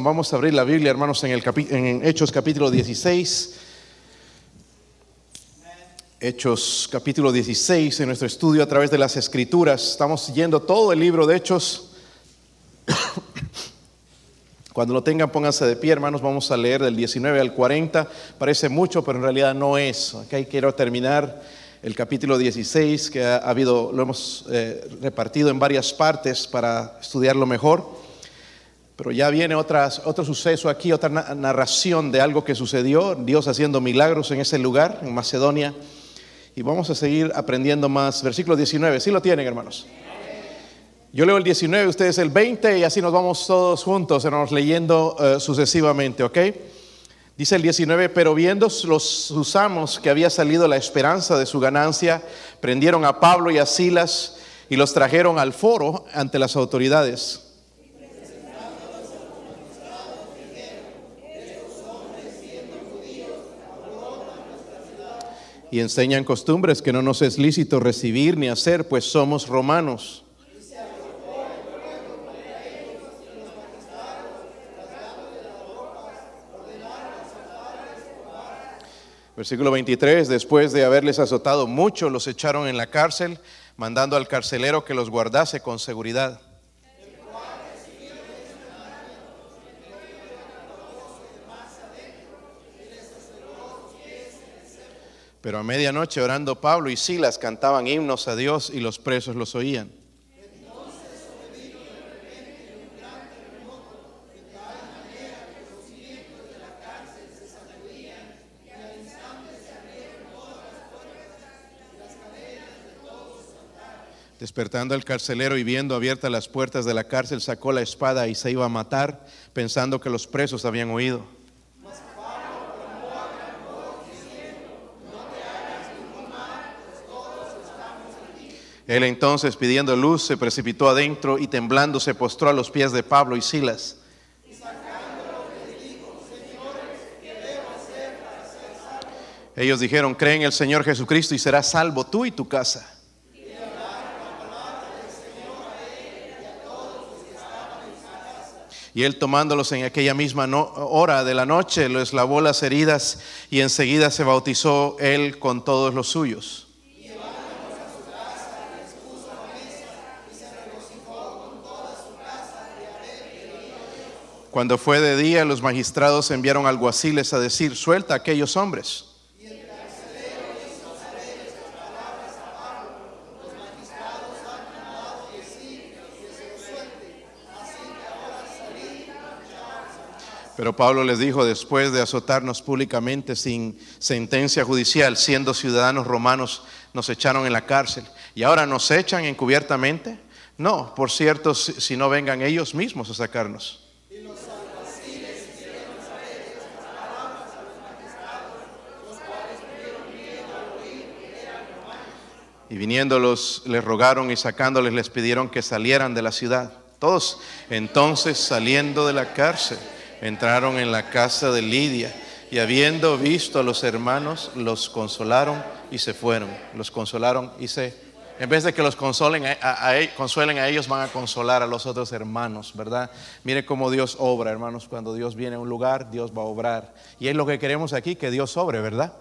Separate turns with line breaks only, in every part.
Vamos a abrir la Biblia, hermanos, en, el en Hechos capítulo 16. Hechos capítulo 16, en nuestro estudio a través de las Escrituras. Estamos siguiendo todo el libro de Hechos. Cuando lo tengan, pónganse de pie, hermanos. Vamos a leer del 19 al 40. Parece mucho, pero en realidad no es. Okay, quiero terminar el capítulo 16, que ha habido, lo hemos eh, repartido en varias partes para estudiarlo mejor. Pero ya viene otras, otro suceso aquí, otra narración de algo que sucedió, Dios haciendo milagros en ese lugar, en Macedonia. Y vamos a seguir aprendiendo más. Versículo 19, ¿sí lo tienen, hermanos? Yo leo el 19, ustedes el 20 y así nos vamos todos juntos, hermanos, leyendo uh, sucesivamente, ¿ok? Dice el 19, pero viendo los susamos que había salido la esperanza de su ganancia, prendieron a Pablo y a Silas y los trajeron al foro ante las autoridades. Y enseñan costumbres que no nos es lícito recibir ni hacer, pues somos romanos. Versículo 23, después de haberles azotado mucho, los echaron en la cárcel, mandando al carcelero que los guardase con seguridad. Pero a medianoche orando Pablo y Silas cantaban himnos a Dios y los presos los oían. Despertando el carcelero y viendo abiertas las puertas de la cárcel, sacó la espada y se iba a matar, pensando que los presos habían oído. Él entonces, pidiendo luz, se precipitó adentro y temblando se postró a los pies de Pablo y Silas. Ellos dijeron, cree en el Señor Jesucristo y serás salvo tú y tu casa. Y él tomándolos en aquella misma hora de la noche, les lavó las heridas y enseguida se bautizó él con todos los suyos. Cuando fue de día, los magistrados enviaron alguaciles a decir, suelta a aquellos hombres. Pero Pablo les dijo, después de azotarnos públicamente sin sentencia judicial, siendo ciudadanos romanos, nos echaron en la cárcel. ¿Y ahora nos echan encubiertamente? No, por cierto, si no vengan ellos mismos a sacarnos. Y viniéndolos les rogaron y sacándoles les pidieron que salieran de la ciudad. Todos entonces saliendo de la cárcel entraron en la casa de Lidia y habiendo visto a los hermanos los consolaron y se fueron. Los consolaron y se... En vez de que los consuelen a ellos, van a consolar a los otros hermanos, ¿verdad? Mire cómo Dios obra, hermanos. Cuando Dios viene a un lugar, Dios va a obrar. Y es lo que queremos aquí, que Dios obre, ¿verdad?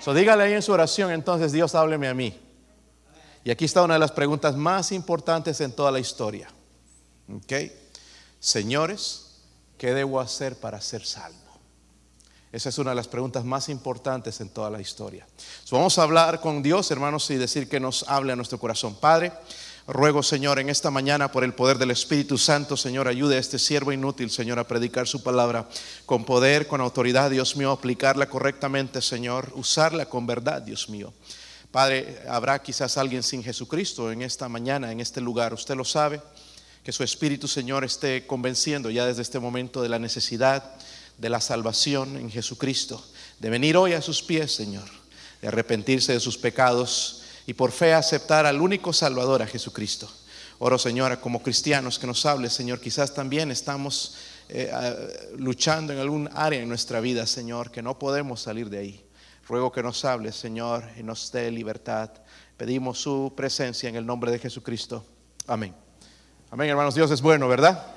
So dígale ahí en su oración, entonces Dios hábleme a mí. Y aquí está una de las preguntas más importantes en toda la historia. ¿Ok? Señores, ¿qué debo hacer para ser salvo? Esa es una de las preguntas más importantes en toda la historia. vamos a hablar con Dios, hermanos, y decir que nos hable a nuestro corazón. Padre, ruego, Señor, en esta mañana, por el poder del Espíritu Santo, Señor, ayude a este siervo inútil, Señor, a predicar su palabra con poder, con autoridad, Dios mío, aplicarla correctamente, Señor, usarla con verdad, Dios mío. Padre, habrá quizás alguien sin Jesucristo en esta mañana, en este lugar. Usted lo sabe. Que su Espíritu, Señor, esté convenciendo ya desde este momento de la necesidad de la salvación en Jesucristo. De venir hoy a sus pies, Señor. De arrepentirse de sus pecados y por fe aceptar al único Salvador, a Jesucristo. Oro, Señora, como cristianos que nos hable, Señor. Quizás también estamos eh, luchando en algún área en nuestra vida, Señor, que no podemos salir de ahí. Ruego que nos hable, Señor, y nos dé libertad. Pedimos su presencia en el nombre de Jesucristo. Amén. Amén, hermanos. Dios es bueno, ¿verdad?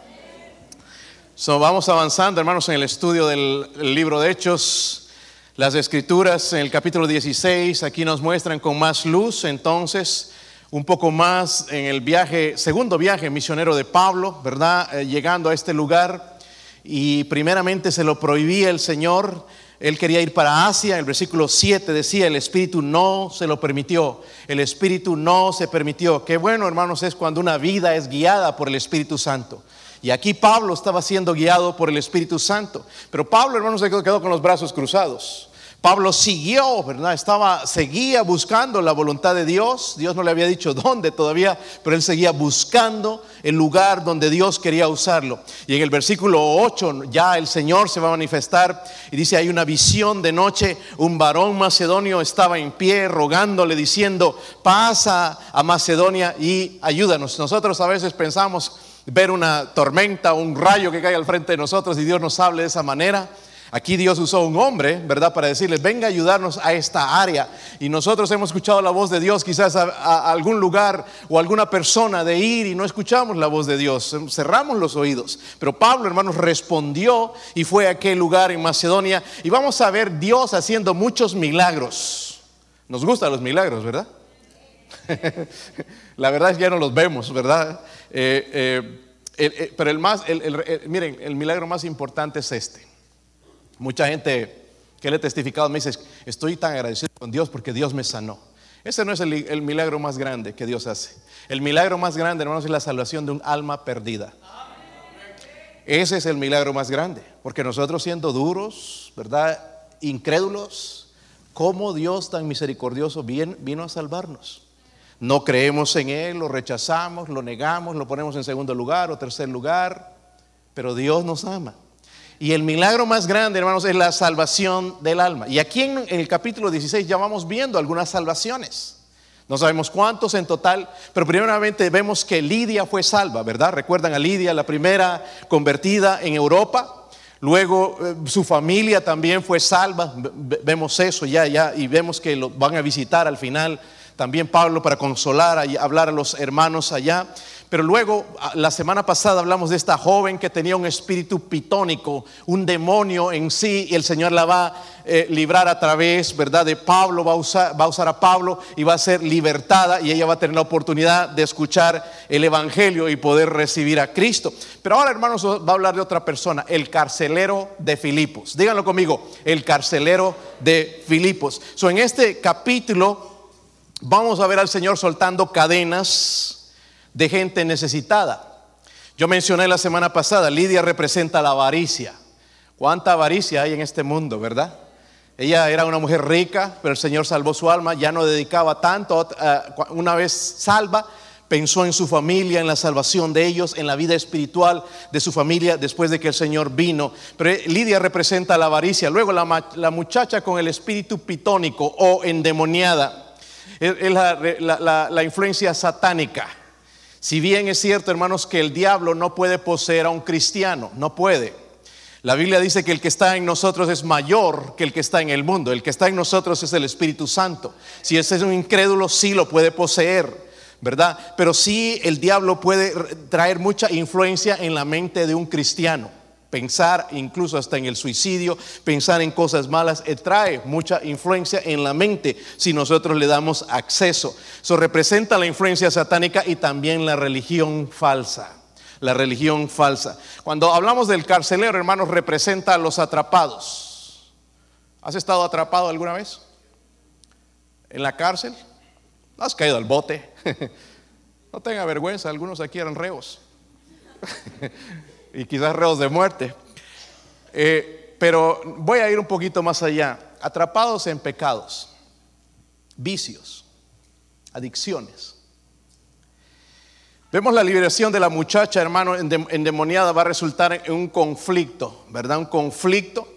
vamos avanzando, hermanos, en el estudio del libro de Hechos. Las escrituras en el capítulo 16 aquí nos muestran con más luz, entonces, un poco más en el viaje, segundo viaje misionero de Pablo, ¿verdad? Eh, llegando a este lugar y primeramente se lo prohibía el Señor. Él quería ir para Asia, el versículo 7 decía, el Espíritu no se lo permitió, el Espíritu no se permitió. Qué bueno, hermanos, es cuando una vida es guiada por el Espíritu Santo. Y aquí Pablo estaba siendo guiado por el Espíritu Santo. Pero Pablo, hermanos, se quedó con los brazos cruzados. Pablo siguió, ¿verdad? Estaba, seguía buscando la voluntad de Dios. Dios no le había dicho dónde todavía, pero él seguía buscando el lugar donde Dios quería usarlo. Y en el versículo 8 ya el Señor se va a manifestar y dice, hay una visión de noche, un varón macedonio estaba en pie rogándole, diciendo, pasa a Macedonia y ayúdanos. Nosotros a veces pensamos ver una tormenta, un rayo que cae al frente de nosotros y Dios nos hable de esa manera. Aquí Dios usó un hombre, ¿verdad? Para decirles, venga a ayudarnos a esta área. Y nosotros hemos escuchado la voz de Dios quizás a, algún lugar o alguna persona de ir y no escuchamos la voz de Dios. Cerramos los oídos. Pero Pablo, hermanos, respondió y fue a aquel lugar en Macedonia. Y vamos a ver Dios haciendo muchos milagros. Nos gustan los milagros, ¿verdad? la verdad es que ya no los vemos, ¿verdad? Eh, eh, eh, pero el más, miren, el milagro más importante es este. Mucha gente que le he testificado me dice, estoy tan agradecido con Dios porque Dios me sanó. Ese no es el, milagro más grande que Dios hace. El milagro más grande, hermanos, es la salvación de un alma perdida. Ese es el milagro más grande, porque nosotros siendo duros, ¿verdad? Incrédulos, ¿cómo Dios tan misericordioso vino a salvarnos? No creemos en Él, lo rechazamos, lo negamos, lo ponemos en segundo lugar o tercer lugar, pero Dios nos ama. Y el milagro más grande, hermanos, es la salvación del alma. Y aquí en, el capítulo 16 ya vamos viendo algunas salvaciones. No sabemos cuántos en total, pero primeramente vemos que Lidia fue salva, ¿verdad? Recuerdan a Lidia, la primera convertida en Europa. Luego eh, su familia también fue salva. Vemos eso ya, ya, y vemos que lo van a visitar al final también Pablo para consolar, y hablar a los hermanos allá. Pero luego, la semana pasada hablamos de esta joven que tenía un espíritu pitónico, un demonio en sí, y el Señor la va a eh, librar a través, ¿verdad? De Pablo, va a, usar, va a usar a Pablo y va a ser libertada y ella va a tener la oportunidad de escuchar el Evangelio y poder recibir a Cristo. Pero ahora, hermanos, va a hablar de otra persona, el carcelero de Filipos. Díganlo conmigo, el carcelero de Filipos. So, en este capítulo vamos a ver al Señor soltando cadenas de gente necesitada. Yo mencioné la semana pasada, Lidia representa la avaricia. ¿Cuánta avaricia hay en este mundo, verdad? Ella era una mujer rica, pero el Señor salvó su alma, ya no dedicaba tanto, eh, una vez salva, pensó en su familia, en la salvación de ellos, en la vida espiritual de su familia después de que el Señor vino. Pero Lidia representa la avaricia. Luego la, muchacha con el espíritu pitónico o endemoniada es la influencia satánica. Si bien es cierto, hermanos, que el diablo no puede poseer a un cristiano, no puede. La Biblia dice que el que está en nosotros es mayor que el que está en el mundo. El que está en nosotros es el Espíritu Santo. Si ese es un incrédulo, sí lo puede poseer, ¿verdad? Pero sí el diablo puede traer mucha influencia en la mente de un cristiano. Pensar incluso hasta en el suicidio, pensar en cosas malas, eh, trae mucha influencia en la mente si nosotros le damos acceso. Eso representa la influencia satánica y también la religión falsa. La religión falsa. Cuando hablamos del carcelero, hermanos, representa a los atrapados. ¿Has estado atrapado alguna vez? ¿En la cárcel? ¿Has caído al bote? no tenga vergüenza, algunos aquí eran reos. y quizás reos de muerte. Eh, pero voy a ir un poquito más allá. Atrapados en pecados, vicios, adicciones. Vemos la liberación de la muchacha, hermano, endemoniada va a resultar en un conflicto, ¿verdad? Un conflicto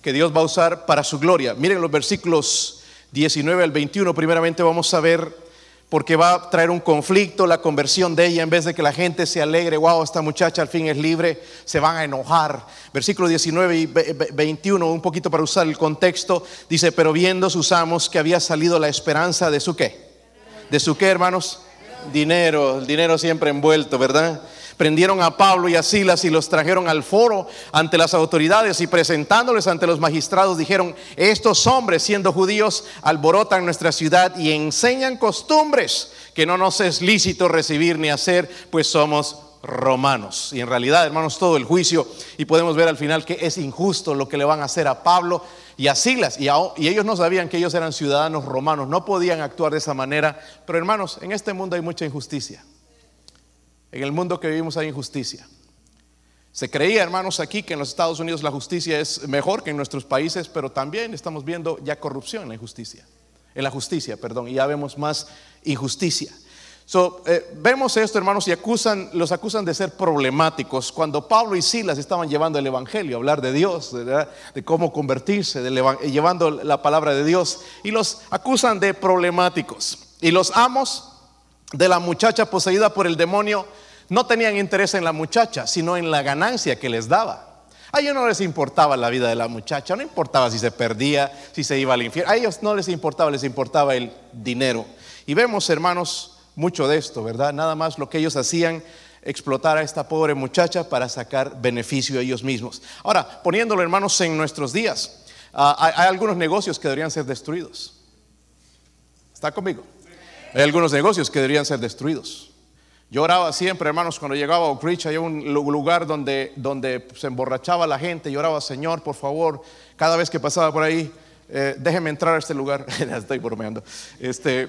que Dios va a usar para su gloria. Miren los versículos 19 al 21, primeramente vamos a ver porque va a traer un conflicto, la conversión de ella, en vez de que la gente se alegre, wow, esta muchacha al fin es libre, se van a enojar. Versículo 19 y 21, un poquito para usar el contexto, dice, pero viendo sus amos que había salido la esperanza de su qué, de su qué, hermanos, dinero, el dinero siempre envuelto, ¿verdad? Prendieron a Pablo y a Silas y los trajeron al foro ante las autoridades y presentándoles ante los magistrados dijeron, estos hombres siendo judíos alborotan nuestra ciudad y enseñan costumbres que no nos es lícito recibir ni hacer, pues somos romanos. Y en realidad, hermanos, todo el juicio y podemos ver al final que es injusto lo que le van a hacer a Pablo y a Silas. Y, ellos no sabían que ellos eran ciudadanos romanos, no podían actuar de esa manera. Pero hermanos, en este mundo hay mucha injusticia. En el mundo que vivimos hay injusticia. Se creía, hermanos, aquí que en los Estados Unidos la justicia es mejor que en nuestros países, pero también estamos viendo ya corrupción en la injusticia. En la justicia, perdón, y ya vemos más injusticia. So, eh, vemos esto, hermanos, y acusan, los acusan de ser problemáticos. Cuando Pablo y Silas estaban llevando el Evangelio, hablar de Dios, de cómo convertirse, de llevando la palabra de Dios, y los acusan de problemáticos. Y los amos de la muchacha poseída por el demonio no tenían interés en la muchacha, sino en la ganancia que les daba. A ellos no les importaba la vida de la muchacha, no importaba si se perdía, si se iba al infierno. A ellos no les importaba, les importaba el dinero. Y vemos, hermanos, mucho de esto, ¿verdad? Nada más lo que ellos hacían, explotar a esta pobre muchacha para sacar beneficio a ellos mismos. Ahora, poniéndolo, hermanos, en nuestros días, ah, hay, algunos negocios que deberían ser destruidos. ¿Está conmigo? Hay algunos negocios que deberían ser destruidos. Yo oraba siempre, hermanos, cuando llegaba a Oak Ridge, había un lugar donde, donde se emborrachaba la gente. Lloraba, Señor, por favor, cada vez que pasaba por ahí, eh, déjeme entrar a este lugar. Estoy bromeando. Este,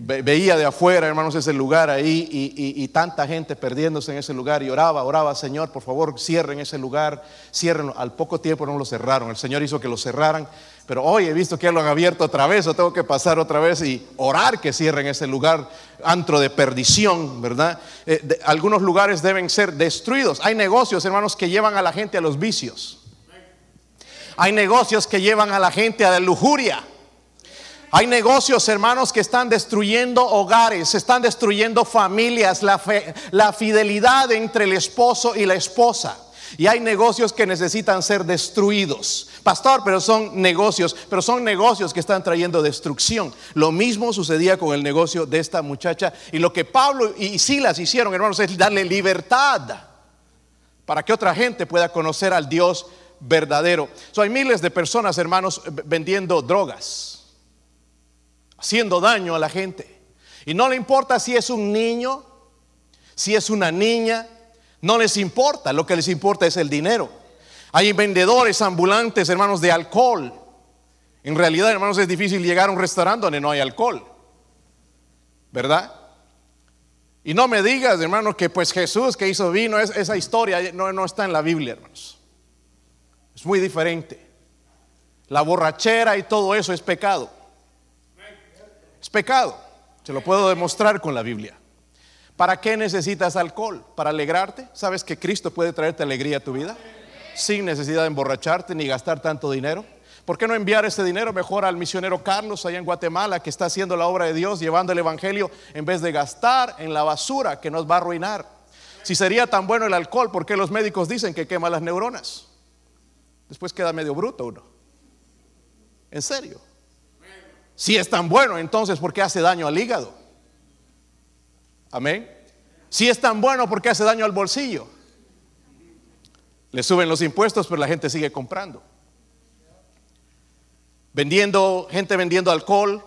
veía de afuera, hermanos, ese lugar ahí y, tanta gente perdiéndose en ese lugar y oraba, oraba, Señor, por favor, cierren ese lugar, cierren. Al poco tiempo no lo cerraron, el Señor hizo que lo cerraran, pero hoy he visto que lo han abierto otra vez, o tengo que pasar otra vez y orar que cierren ese lugar, antro de perdición, ¿verdad? Eh, algunos lugares deben ser destruidos. Hay negocios, hermanos, que llevan a la gente a los vicios. Hay negocios que llevan a la gente a la lujuria. Hay negocios, hermanos, que están destruyendo hogares, están destruyendo familias, la, la fidelidad entre el esposo y la esposa. Y hay negocios que necesitan ser destruidos. Pastor, pero son negocios, pero son negocios que están trayendo destrucción. Lo mismo sucedía con el negocio de esta muchacha. Y lo que Pablo y Silas hicieron, hermanos, es darle libertad para que otra gente pueda conocer al Dios verdadero. hay miles de personas, hermanos, vendiendo drogas haciendo daño a la gente. Y no le importa si es un niño, si es una niña, no les importa, lo que les importa es el dinero. Hay vendedores ambulantes, hermanos, de alcohol. En realidad, hermanos, es difícil llegar a un restaurante donde no hay alcohol. ¿Verdad? Y no me digas, hermanos, que pues Jesús que hizo vino, esa historia no, no está en la Biblia, hermanos. Es muy diferente. La borrachera y todo eso es pecado. Pecado. Se lo puedo demostrar con la Biblia. ¿Para qué necesitas alcohol? ¿Para alegrarte? ¿Sabes que Cristo puede traerte alegría a tu vida? Sin necesidad de emborracharte ni gastar tanto dinero. ¿Por qué no enviar ese dinero mejor al misionero Carlos allá en Guatemala que está haciendo la obra de Dios, llevando el Evangelio, en vez de gastar en la basura que nos va a arruinar? Si sería tan bueno el alcohol, ¿por qué los médicos dicen que quema las neuronas? Después queda medio bruto uno. ¿En serio? Si es tan bueno, entonces ¿por qué hace daño al hígado? Amén. Si es tan bueno, ¿por qué hace daño al bolsillo? Le suben los impuestos, pero la gente sigue comprando. Vendiendo, gente vendiendo alcohol,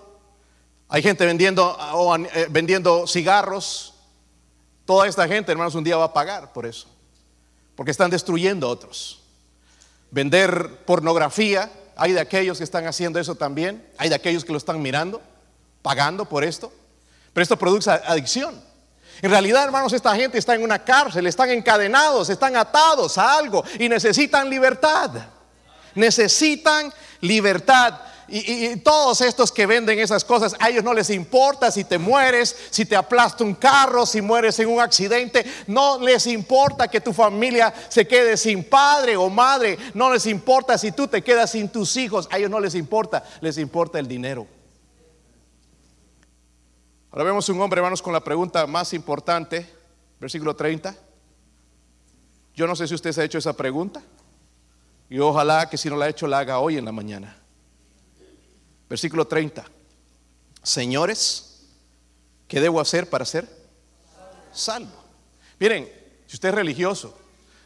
hay gente vendiendo, eh, vendiendo cigarros. Toda esta gente, hermanos, un día va a pagar por eso. Porque están destruyendo a otros. Vender pornografía, hay de aquellos que están haciendo eso también. Hay de aquellos que lo están mirando, pagando por esto. Pero esto produce adicción. En realidad, hermanos, esta gente está en una cárcel, están encadenados, están atados a algo y necesitan libertad. Necesitan libertad. Y, todos estos que venden esas cosas, a ellos no les importa si te mueres, si te aplasta un carro, si mueres en un accidente, no les importa que tu familia se quede sin padre o madre, no les importa si tú te quedas sin tus hijos, a ellos no les importa, les importa el dinero. Ahora vemos un hombre, hermanos, con la pregunta más importante, versículo 30. Yo no sé si usted se ha hecho esa pregunta y ojalá que si no la ha hecho la haga hoy en la mañana. Versículo 30. Señores, ¿qué debo hacer para ser salvo? Miren, Si usted es religioso,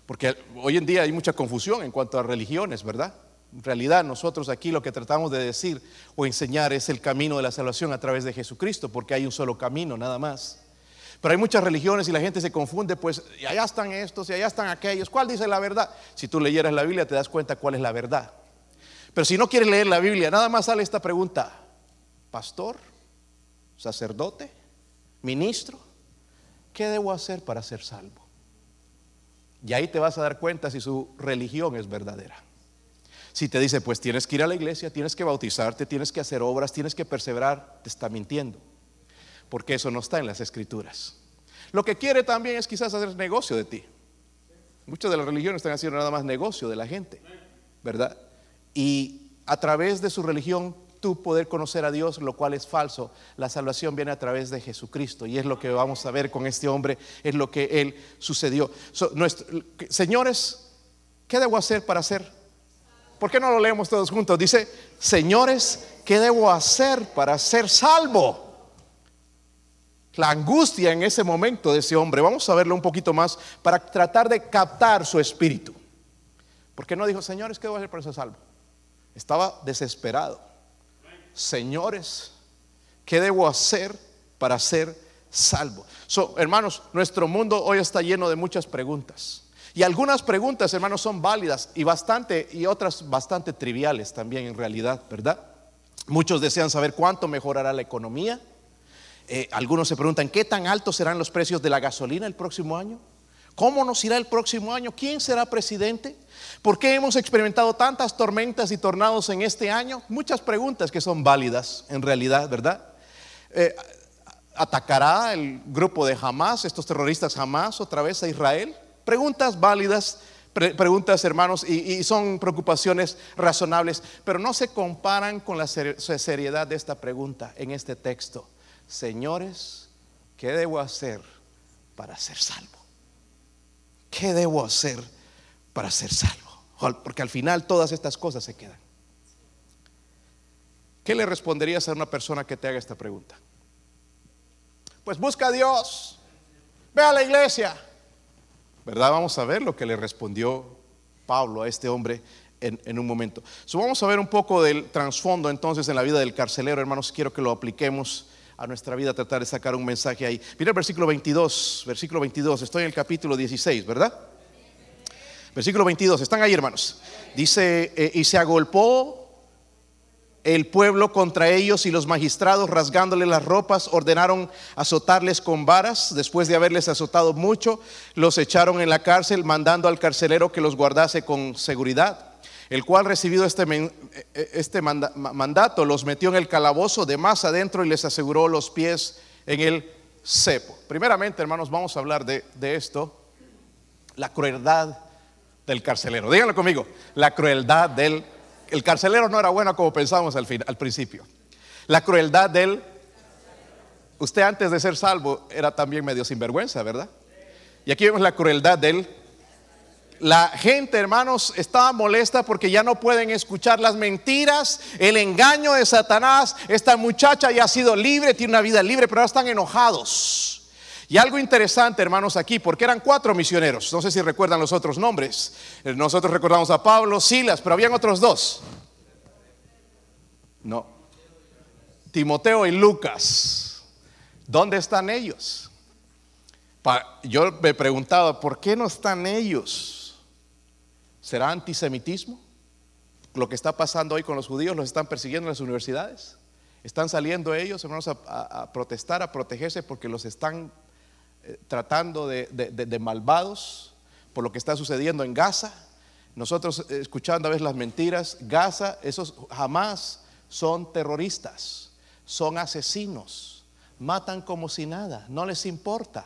porque hoy en día hay mucha confusión en cuanto a religiones, ¿verdad? En realidad nosotros aquí lo que tratamos de decir o enseñar es el camino de la salvación a través de Jesucristo, porque hay un solo camino, nada más. Pero hay muchas religiones y la gente se confunde, pues y allá están estos y allá están aquellos. ¿Cuál dice la verdad? Si tú leyeras la Biblia te das cuenta cuál es la verdad. Pero si no quieres leer la Biblia, nada más sale esta pregunta. Pastor, sacerdote, ministro, ¿qué debo hacer para ser salvo? Y ahí te vas a dar cuenta si su religión es verdadera. Si te dice, pues tienes que ir a la iglesia, tienes que bautizarte, tienes que hacer obras, tienes que perseverar, te está mintiendo. Porque eso no está en las escrituras. Lo que quiere también es quizás hacer negocio de ti. Muchas de las religiones están haciendo nada más negocio de la gente, ¿verdad? Y a través de su religión tú poder conocer a Dios, lo cual es falso. La salvación viene a través de Jesucristo y es lo que vamos a ver con este hombre, es lo que él sucedió. señores, ¿qué debo hacer para ser ¿Por qué no lo leemos todos juntos? Dice, señores, ¿qué debo hacer para ser salvo? La angustia en ese momento de ese hombre. Vamos a verlo un poquito más para tratar de captar su espíritu. ¿Por qué no dijo, señores, qué debo hacer para ser salvo? Estaba desesperado. Señores, ¿qué debo hacer para ser salvo? hermanos, nuestro mundo hoy está lleno de muchas preguntas. Y algunas preguntas, hermanos, son válidas y bastante, y otras bastante triviales también en realidad, ¿verdad? Muchos desean saber cuánto mejorará la economía. Eh, algunos se preguntan, ¿qué tan altos serán los precios de la gasolina el próximo año? ¿Cómo nos irá el próximo año? ¿Quién será presidente? ¿Por qué hemos experimentado tantas tormentas y tornados en este año? Muchas preguntas que son válidas en realidad, ¿verdad? Eh, ¿Atacará el grupo de Hamas, estos terroristas Hamas, otra vez a Israel? Preguntas válidas, preguntas hermanos, y, son preocupaciones razonables, pero no se comparan con la seriedad de esta pregunta en este texto. Señores, ¿qué debo hacer para ser salvo? ¿Qué debo hacer para ser salvo? Porque al final todas estas cosas se quedan. ¿Qué le responderías a una persona que te haga esta pregunta? Pues busca a Dios, ve a la iglesia, ¿Verdad? Vamos a ver lo que le respondió Pablo a este hombre en, un momento. vamos a ver un poco del trasfondo entonces en la vida del carcelero, hermanos. Quiero que lo apliquemos a nuestra vida, tratar de sacar un mensaje ahí. Mira el versículo 22, versículo 22. Estoy en el capítulo 16, ¿verdad? Versículo 22. ¿Están ahí, hermanos? Dice, eh, y se agolpó el pueblo contra ellos y los magistrados, rasgándoles las ropas, ordenaron azotarles con varas. Después de haberles azotado mucho, los echaron en la cárcel, mandando al carcelero que los guardase con seguridad. El cual, recibido este, eh, este mandato, los metió en el calabozo de más adentro y les aseguró los pies en el cepo. Primeramente, hermanos, vamos a hablar de, de esto, la crueldad del carcelero. Díganlo conmigo, la crueldad del el carcelero no era bueno como pensábamos al, al principio. La crueldad de él. Usted antes de ser salvo era también medio sinvergüenza, ¿verdad? Y aquí vemos la crueldad de él. La gente, hermanos, estaba molesta porque ya no pueden escuchar las mentiras, el engaño de Satanás. Esta muchacha ya ha sido libre, tiene una vida libre, pero ahora están enojados. Y algo interesante, hermanos, aquí, porque eran cuatro misioneros. No sé si recuerdan los otros nombres. Eh, nosotros recordamos a Pablo, Silas, pero habían otros dos. No. Timoteo y Lucas. ¿Dónde están ellos? Yo me preguntaba, ¿por qué no están ellos? ¿Será antisemitismo? Lo que está pasando hoy con los judíos, los están persiguiendo en las universidades. Están saliendo ellos, hermanos, a, a protestar, a protegerse porque los están eh, tratando de, malvados por lo que está sucediendo en Gaza. Nosotros eh, escuchando a veces las mentiras, Gaza, esos jamás son terroristas, son asesinos, matan como si nada, no les importa.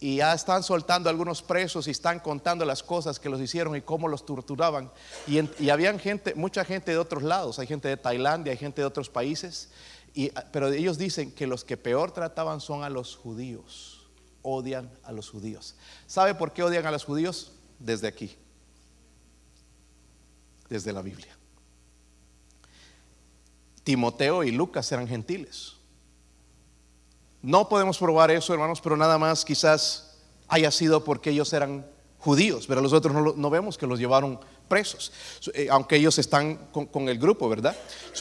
Y ya están soltando algunos presos y están contando las cosas que los hicieron y cómo los torturaban. Y, y habían gente, mucha gente de otros lados, hay gente de Tailandia, hay gente de otros países, y, pero ellos dicen que los que peor trataban son a los judíos odian a los judíos. ¿Sabe por qué odian a los judíos? Desde aquí, desde la Biblia. Timoteo y Lucas eran gentiles. No podemos probar eso, hermanos, pero nada más quizás haya sido porque ellos eran judíos, pero los otros no, vemos que los llevaron presos, eh, aunque ellos están con, el grupo, ¿verdad?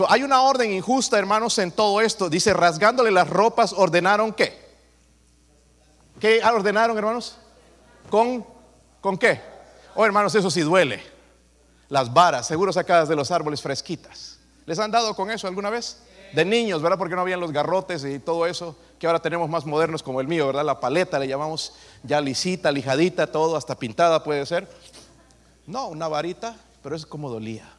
hay una orden injusta, hermanos, en todo esto. Dice, rasgándole las ropas, ordenaron qué? ¿Qué ordenaron, hermanos? ¿Con, con qué? Oh, hermanos, eso sí duele. Las varas, seguro sacadas de los árboles fresquitas. ¿Les han dado con eso alguna vez? De niños, ¿verdad? Porque no habían los garrotes y todo eso que ahora tenemos más modernos como el mío, ¿verdad? La paleta le llamamos ya lisita, lijadita, todo, hasta pintada puede ser. No, una varita, pero es como dolía.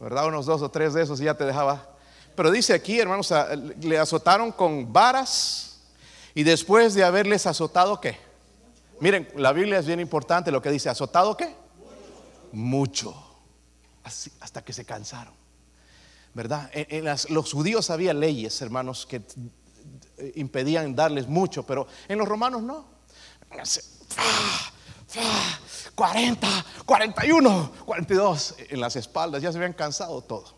¿Verdad? Unos dos o tres de esos y ya te dejaba. Pero dice aquí, hermanos, le azotaron con varas y después de haberles azotado, ¿qué? Miren, la Biblia es bien importante lo que dice, ¿azotado qué? Mucho. Hasta que se cansaron. ¿Verdad? En, los judíos había leyes, hermanos, que eh, impedían darles mucho, pero en los romanos no. 40, 41, 42 en las espaldas, ya se habían cansado todo.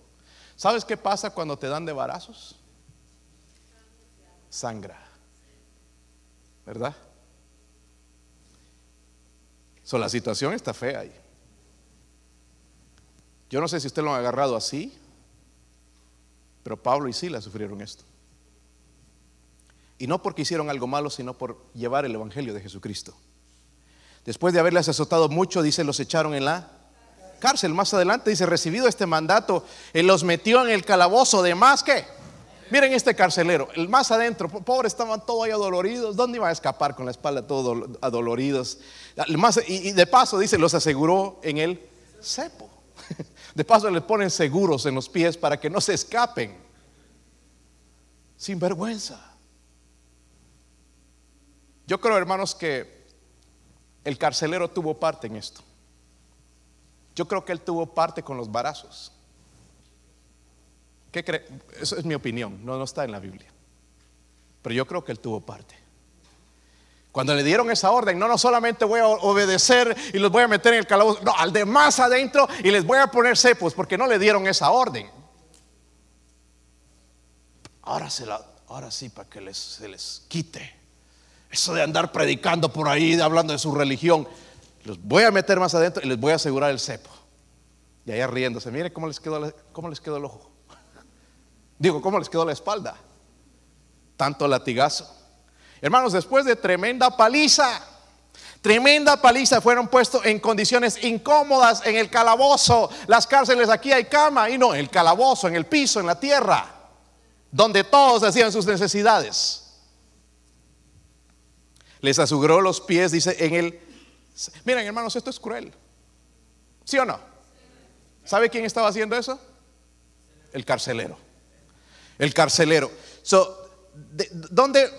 ¿Sabes qué pasa cuando te dan de barazos? Sangra. ¿Verdad? So, la situación está fea ahí. Yo no sé si usted lo ha agarrado así, pero Pablo y Sila sufrieron esto. Y no porque hicieron algo malo, sino por llevar el Evangelio de Jesucristo. Después de haberles azotado mucho, dice, los echaron en la cárcel. Más adelante dice, recibido este mandato, él los metió en el calabozo de más que. Miren este carcelero, el más adentro, pobre, estaban todos ahí adoloridos. ¿Dónde iba a escapar con la espalda todos adoloridos? y, de paso, dice, los aseguró en el cepo. De paso, les ponen seguros en los pies para que no se escapen. Sin vergüenza. Yo creo, hermanos, que el carcelero tuvo parte en esto. Yo creo que él tuvo parte con los barazos. ¿Qué cree? Eso es mi opinión, no está en la Biblia. Pero yo creo que él tuvo parte. Cuando le dieron esa orden, no, no solamente voy a obedecer y los voy a meter en el calabozo, no, al de más adentro y les voy a poner cepos, porque no le dieron esa orden. Ahora, sí, para que se les quite. Eso de andar predicando por ahí, hablando de su religión. Los voy a meter más adentro y les voy a asegurar el cepo. Y allá riéndose, mire cómo les quedó, cómo les quedó el ojo. Digo, ¿cómo les quedó la espalda? Tanto latigazo. Hermanos, después de tremenda paliza, tremenda paliza, fueron puestos en condiciones incómodas en el calabozo. Las cárceles aquí hay cama y no, en el calabozo, en el piso, en la tierra, donde todos hacían sus necesidades les aseguró los pies, dice, en el... Miren, hermanos, esto es cruel. ¿Sí o no? ¿Sabe quién estaba haciendo eso? El carcelero. El carcelero. ¿dónde,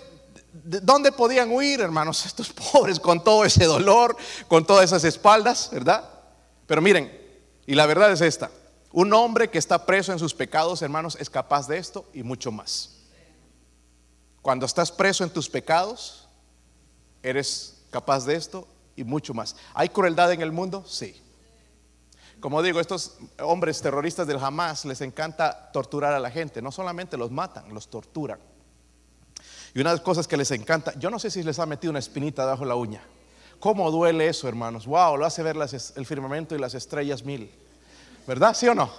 ¿Dónde podían huir, hermanos, estos pobres con todo ese dolor, con todas esas espaldas, verdad? Pero miren, y la verdad es esta. Un hombre que está preso en sus pecados, hermanos, es capaz de esto y mucho más. Cuando estás preso en tus pecados, eres capaz de esto y mucho más. ¿Hay crueldad en el mundo? Sí. Como digo, estos hombres terroristas del Hamas les encanta torturar a la gente. No solamente los matan, los torturan. Y una de las cosas que les encanta, yo no sé si les ha metido una espinita debajo de la uña. ¿Cómo duele eso, hermanos? Wow, lo hace ver el firmamento y las estrellas mil. ¿Verdad? ¿Sí o no?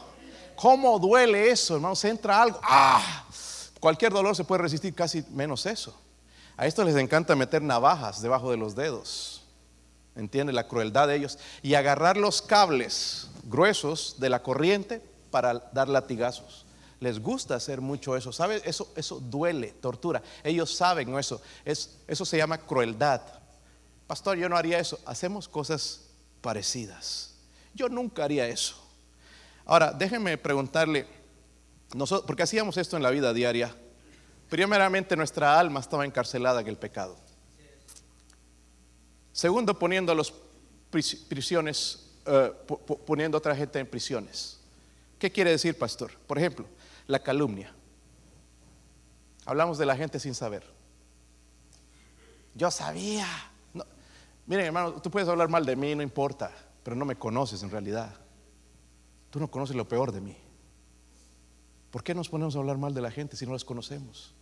¿Cómo duele eso, hermanos? Entra algo. ¡Ah! Cualquier dolor se puede resistir, casi menos eso. A estos les encanta meter navajas debajo de los dedos. ¿Entiende? La crueldad de ellos. Y agarrar los cables gruesos de la corriente para dar latigazos. Les gusta hacer mucho eso. ¿Sabe? Eso, eso duele, tortura. Ellos saben eso. Es, eso se llama crueldad. Pastor, yo no haría eso. Hacemos cosas parecidas. Yo nunca haría eso. Ahora, déjenme preguntarle, nosotros, porque hacíamos esto en la vida diaria. Primeramente nuestra alma estaba encarcelada en el pecado. Segundo, poniendo a los prisiones, eh, poniendo a otra gente en prisiones. ¿Qué quiere decir, pastor? Por ejemplo, la calumnia. Hablamos de la gente sin saber. Yo sabía. Miren, hermano, tú puedes hablar mal de mí, no importa, pero no me conoces en realidad. Tú no conoces lo peor de mí. ¿Por qué nos ponemos a hablar mal de la gente si no las conocemos?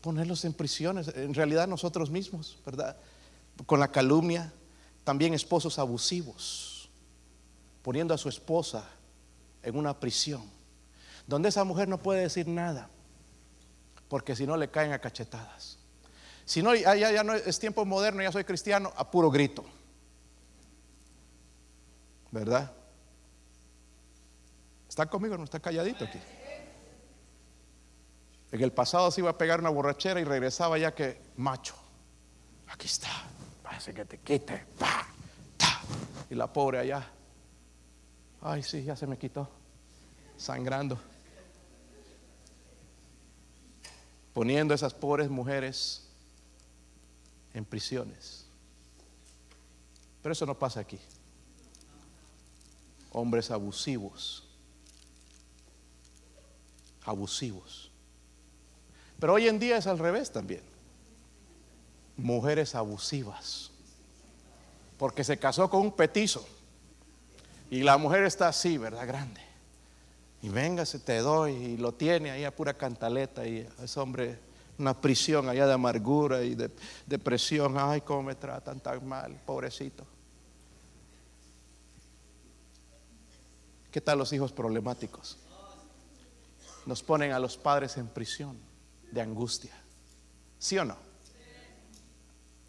ponerlos en prisiones, en realidad nosotros mismos, ¿verdad? Con la calumnia, también esposos abusivos, poniendo a su esposa en una prisión, donde esa mujer no puede decir nada, porque si no le caen a cachetadas. Si no, ya, ya, no es tiempo moderno, ya soy cristiano, a puro grito. ¿Verdad? ¿Está conmigo? ¿No está calladito aquí? En el pasado se iba a pegar una borrachera y regresaba ya que macho. Aquí está. Parece que te quite. Y la pobre allá. Ay, sí, ya se me quitó. Sangrando. Poniendo a esas pobres mujeres en prisiones. Pero eso no pasa aquí. Hombres abusivos. Abusivos. Pero hoy en día es al revés también. Mujeres abusivas. Porque se casó con un petizo. Y la mujer está así, ¿verdad? Grande. Y venga, se te doy. Y lo tiene ahí a pura cantaleta. Y ese hombre, una prisión allá de amargura y de depresión. Ay, cómo me tratan tan mal, pobrecito. ¿Qué tal los hijos problemáticos? Nos ponen a los padres en prisión de angustia. ¿Sí o no?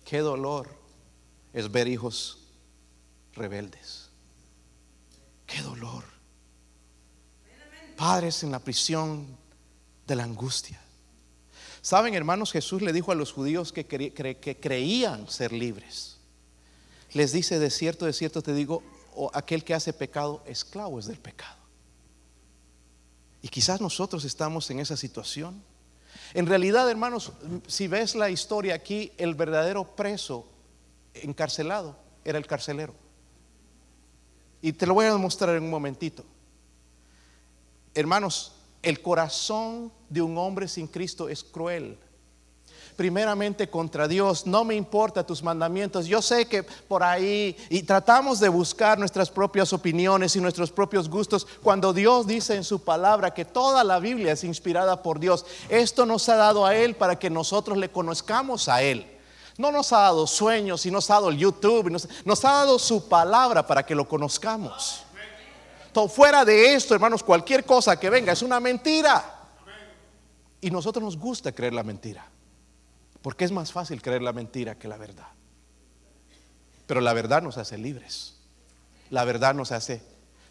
Qué dolor es ver hijos rebeldes. Qué dolor. Padres en la prisión de la angustia. Saben, hermanos, Jesús le dijo a los judíos que, que creían ser libres. Les dice, de cierto, de cierto te digo, aquel que hace pecado, esclavo es del pecado. Y quizás nosotros estamos en esa situación. En realidad, hermanos, si ves la historia aquí, el verdadero preso encarcelado era el carcelero. Y te lo voy a demostrar en un momentito. Hermanos, el corazón de un hombre sin Cristo es cruel primeramente contra Dios, no me importa tus mandamientos. Yo sé que por ahí y tratamos de buscar nuestras propias opiniones y nuestros propios gustos cuando Dios dice en su palabra que toda la Biblia es inspirada por Dios. Esto nos ha dado a Él para que nosotros le conozcamos a Él. No nos ha dado sueños y nos ha dado el YouTube, nos, nos ha dado su palabra para que lo conozcamos. Todo fuera de esto, hermanos, cualquier cosa que venga es una mentira. Y nosotros nos gusta creer la mentira. Porque es más fácil creer la mentira que la verdad. Pero la verdad nos hace libres. La verdad nos hace.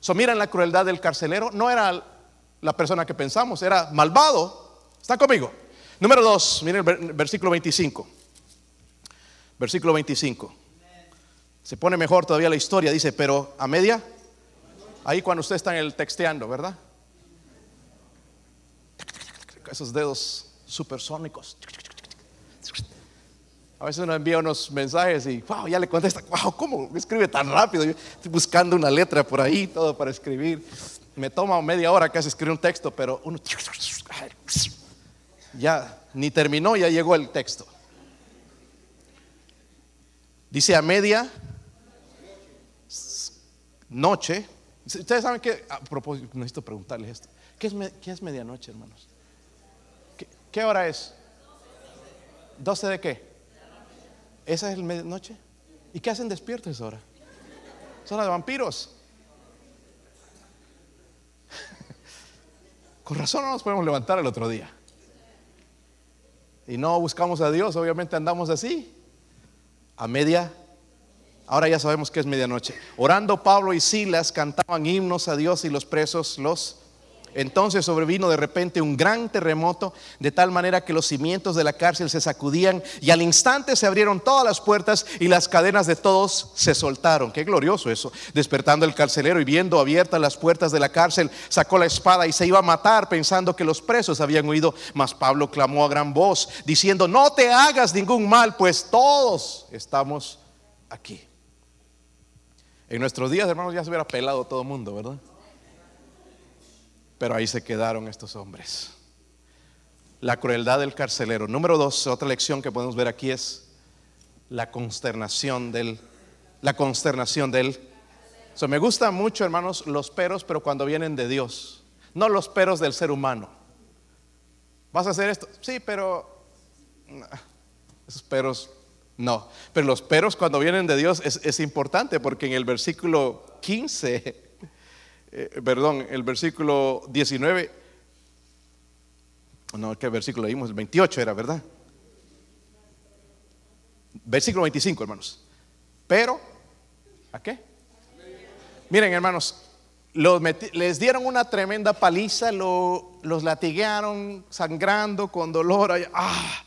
So, la crueldad del carcelero. No era la persona que pensamos, era malvado. ¿Está conmigo? Número dos, miren el versículo 25. Versículo 25. Se pone mejor todavía la historia. Dice, pero a media. Ahí cuando usted está en el texteando, ¿verdad? Esos dedos supersónicos. A veces uno envía unos mensajes y wow, ya le contesta, wow, ¿cómo escribe tan rápido? Yo estoy buscando una letra por ahí, todo para escribir. Me toma media hora casi escribir un texto, pero uno ya ni terminó, ya llegó el texto. Dice a media noche. Ustedes saben que, a propósito, necesito preguntarles esto. ¿Qué es, qué es medianoche, hermanos? ¿Qué, ¿Qué hora es? ¿12 de qué? ¿Esa es el medianoche? ¿Y qué hacen despiertos ahora? Son de vampiros. Con razón no nos podemos levantar el otro día. Y no buscamos a Dios, obviamente andamos así. A media. Ahora ya sabemos que es medianoche. Orando Pablo y Silas cantaban himnos a Dios y los presos los entonces sobrevino de repente un gran terremoto, de tal manera que los cimientos de la cárcel se sacudían y al instante se abrieron todas las puertas y las cadenas de todos se soltaron. Qué glorioso eso. Despertando el carcelero y viendo abiertas las puertas de la cárcel, sacó la espada y se iba a matar pensando que los presos habían huido. Mas Pablo clamó a gran voz diciendo, no te hagas ningún mal, pues todos estamos aquí. En nuestros días, hermanos, ya se hubiera pelado todo el mundo, ¿verdad? Pero ahí se quedaron estos hombres. La crueldad del carcelero. Número dos, otra lección que podemos ver aquí es la consternación del, la consternación del. So, me gusta mucho, hermanos, los peros, pero cuando vienen de Dios, no los peros del ser humano. ¿Vas a hacer esto? Sí, pero esos peros, no. Pero los peros cuando vienen de Dios es, importante porque en el versículo 15, eh, perdón, el versículo 19, no, ¿qué versículo leímos? El 28 era, ¿verdad? Versículo 25, hermanos. Pero, ¿a qué? Miren, hermanos, les dieron una tremenda paliza, los latiguearon sangrando con dolor. ah,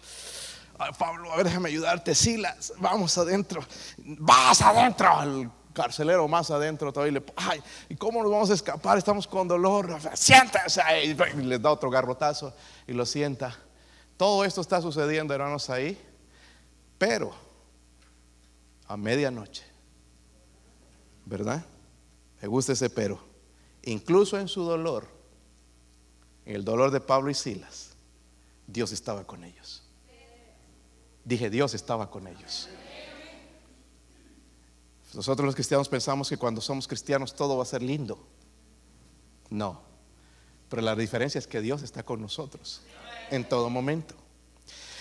Pablo, a ver, déjame ayudarte. Silas, vamos adentro. Vas adentro. Carcelero más adentro todavía. Le, ay, ¿y cómo nos vamos a escapar? Estamos con dolor. Siéntese. Y les da otro garrotazo y lo sienta. Todo esto está sucediendo, hermanos, ahí. Pero a medianoche, ¿verdad? Me gusta ese pero. Incluso en su dolor, en el dolor de Pablo y Silas, Dios estaba con ellos. Dije, Dios estaba con ellos. Nosotros los cristianos pensamos que cuando somos cristianos todo va a ser lindo. No. Pero la diferencia es que Dios está con nosotros en todo momento.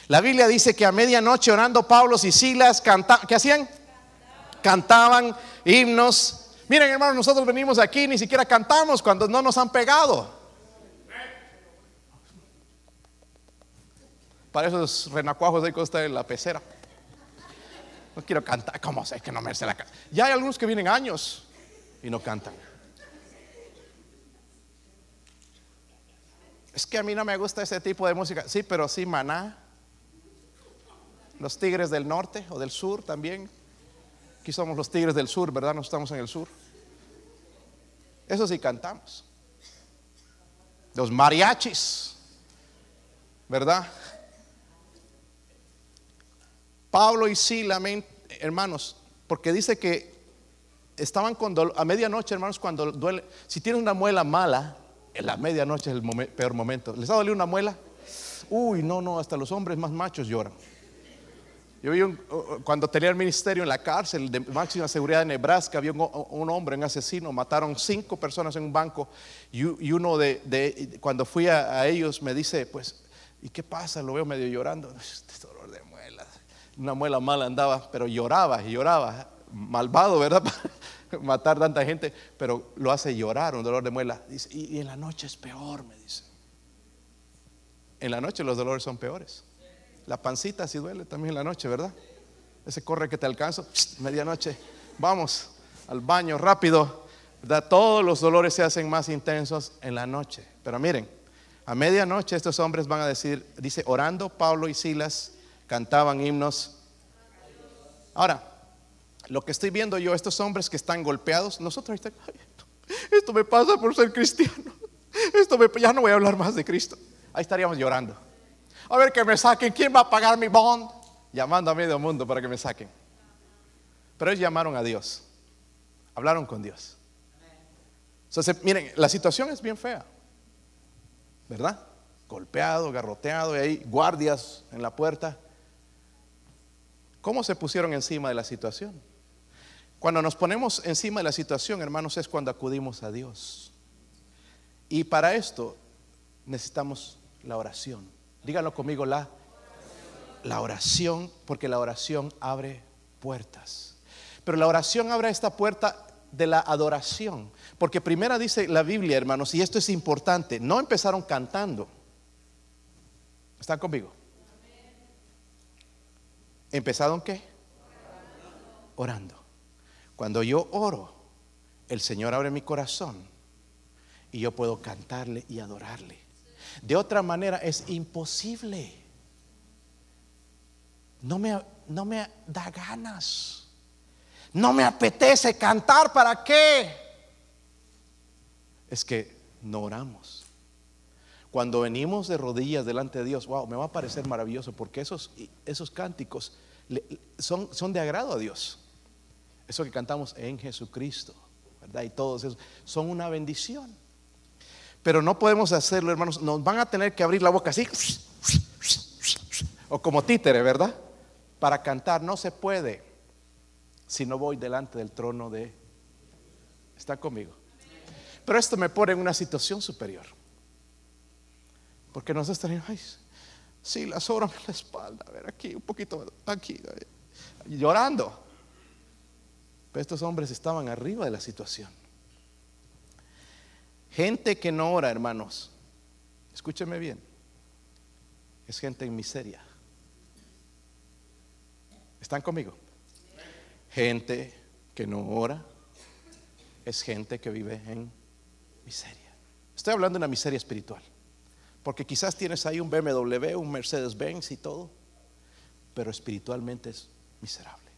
La Biblia dice que a medianoche orando Pablo y Silas cantaban, ¿qué hacían? Cantaban himnos Miren, hermanos, nosotros venimos aquí, ni siquiera cantamos cuando no nos han pegado. Para esos renacuajos de costa de la pecera. No quiero cantar, ¿cómo sé que no merece la casa? Ya hay algunos que vienen años y no cantan. Es que a mí no me gusta ese tipo de música. Sí, pero sí, maná. Los tigres del norte o del sur también Aquí somos los tigres del sur, ¿verdad? No estamos en el sur. Eso sí cantamos. Los mariachis, ¿verdad? Pablo y Sila, hermanos, porque dice que estaban con a medianoche, hermanos, cuando duele. Si tienes una muela mala, en la medianoche es el peor momento. ¿Les ha dolido una muela? Uy, no, no, hasta los hombres más machos lloran. Yo vi cuando tenía el ministerio en la cárcel de máxima seguridad de Nebraska, había un, hombre, un asesino, mataron cinco personas en un banco y, uno de, cuando fui a, ellos me dice, pues, ¿y qué pasa? Lo veo medio llorando, este dolor de muela, una muela mala andaba, pero lloraba y lloraba, malvado, ¿verdad? matar tanta gente, pero lo hace llorar, un dolor de muela. Dice, y en la noche es peor, me dice. En la noche los dolores son peores. La pancita si duele también en la noche, ¿verdad? Ese corre que te alcanzo, medianoche, vamos al baño rápido, ¿verdad? Todos los dolores se hacen más intensos en la noche. Pero miren, a medianoche estos hombres van a decir, dice, orando Pablo y Silas cantaban himnos. Ahora, lo que estoy viendo yo, estos hombres que están golpeados, nosotros esto me pasa por ser cristiano. Esto me, ya no voy a hablar más de Cristo. Ahí estaríamos llorando a ver que me saquen, ¿quién va a pagar mi bond? Llamando a medio mundo para que me saquen. Pero ellos llamaron a Dios, hablaron con Dios. Entonces, miren, la situación es bien fea, ¿verdad? Golpeado, garroteado, y hay guardias en la puerta. ¿Cómo se pusieron encima de la situación? Cuando nos ponemos encima de la situación, hermanos, es cuando acudimos a Dios. Y para esto necesitamos la oración. Díganlo conmigo, la, la oración, porque la oración abre puertas. Pero la oración abre esta puerta de la adoración. Porque primera dice la Biblia, hermanos, y esto es importante, no empezaron cantando. ¿Están conmigo? ¿Empezaron qué? Orando. Cuando yo oro, el Señor abre mi corazón y yo puedo cantarle y adorarle. De otra manera es imposible. No me, no me da ganas. No me apetece cantar. ¿Para qué? Es que no oramos. Cuando venimos de rodillas delante de Dios, wow, me va a parecer maravilloso porque esos, esos cánticos son, son de agrado a Dios. Eso que cantamos en Jesucristo, ¿verdad? Y todos esos son una bendición. Pero no podemos hacerlo, hermanos. Nos van a tener que abrir la boca así. O como títere, ¿verdad? Para cantar. No se puede si no voy delante del trono de... ¿Está conmigo? Pero esto me pone en una situación superior. Porque nosotros tenemos, Sí, las sobran en la espalda. A ver, aquí, un poquito, aquí, llorando. Pero estos hombres estaban arriba de la situación. Gente que no ora, hermanos, escúcheme bien, es gente en miseria. ¿Están conmigo? Gente que no ora es gente que vive en miseria. Estoy hablando de una miseria espiritual. Porque quizás tienes ahí un BMW, un Mercedes-Benz y todo, pero espiritualmente es miserable.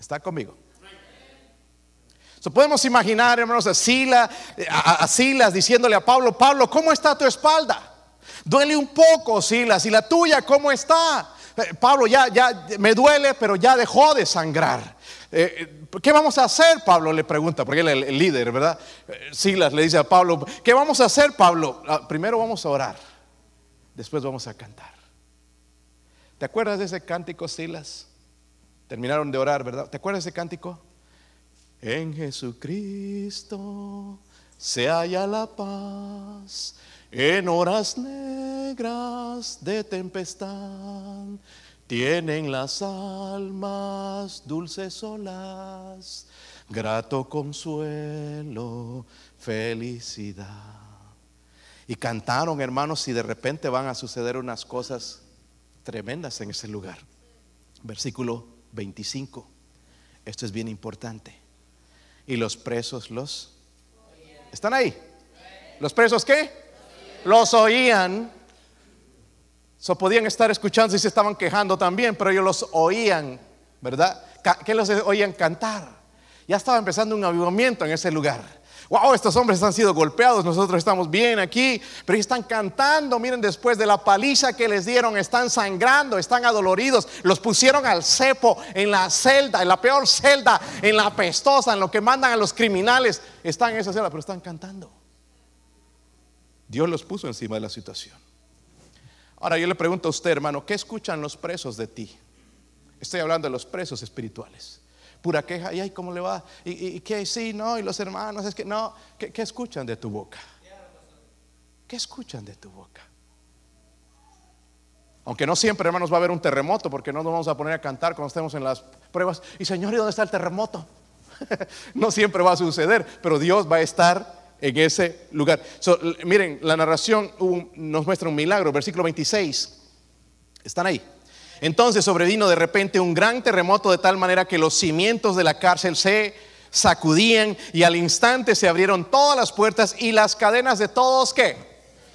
¿Está conmigo? podemos imaginar, hermanos, a, a, Silas diciéndole a Pablo, Pablo, ¿cómo está tu espalda? Duele un poco, Silas, y la tuya, ¿cómo está? Eh, Pablo, ya, ya me duele, pero ya dejó de sangrar. Eh, ¿Qué vamos a hacer? Pablo le pregunta, porque él es el, líder, ¿verdad? Eh, Silas le dice a Pablo, ¿qué vamos a hacer, Pablo? Ah, primero vamos a orar, después vamos a cantar. ¿Te acuerdas de ese cántico, Silas? Terminaron de orar, ¿verdad? ¿Te acuerdas de ese cántico? En Jesucristo se halla la paz en horas negras de tempestad tienen las almas dulces olas, grato consuelo, felicidad. Y cantaron, hermanos, y de repente van a suceder unas cosas tremendas en ese lugar. Versículo 25. Esto es bien importante. Y los presos los... ¿Están ahí? ¿Los presos qué? Los oían So, podían estar escuchando y se estaban quejando también, pero ellos los oían, ¿verdad? ¿Qué los oían cantar? Ya estaba empezando un avivamiento en ese lugar. Wow, estos hombres han sido golpeados, nosotros estamos bien aquí, pero están cantando, miren, después de la paliza que les dieron, están sangrando, están adoloridos, los pusieron al cepo en la celda, en la peor celda, en la pestosa, en lo que mandan a los criminales, están en esa celda, pero están cantando. Dios los puso encima de la situación. Ahora yo le pregunto a usted, hermano, ¿qué escuchan los presos de ti? Estoy hablando de los presos espirituales. Pura queja, y ay, ¿cómo le va? ¿Y, qué? Sí, no, y los hermanos, es que no. ¿Qué, ¿Qué escuchan de tu boca? ¿Qué escuchan de tu boca? Aunque no siempre, hermanos, va a haber un terremoto, porque no nos vamos a poner a cantar cuando estemos en las pruebas. Y Señor, ¿y dónde está el terremoto? no siempre va a suceder, pero Dios va a estar en ese lugar. miren, la narración nos muestra un milagro, versículo 26. ¿Están ahí? Entonces sobrevino de repente un gran terremoto de tal manera que los cimientos de la cárcel se sacudían y al instante se abrieron todas las puertas y las cadenas de todos que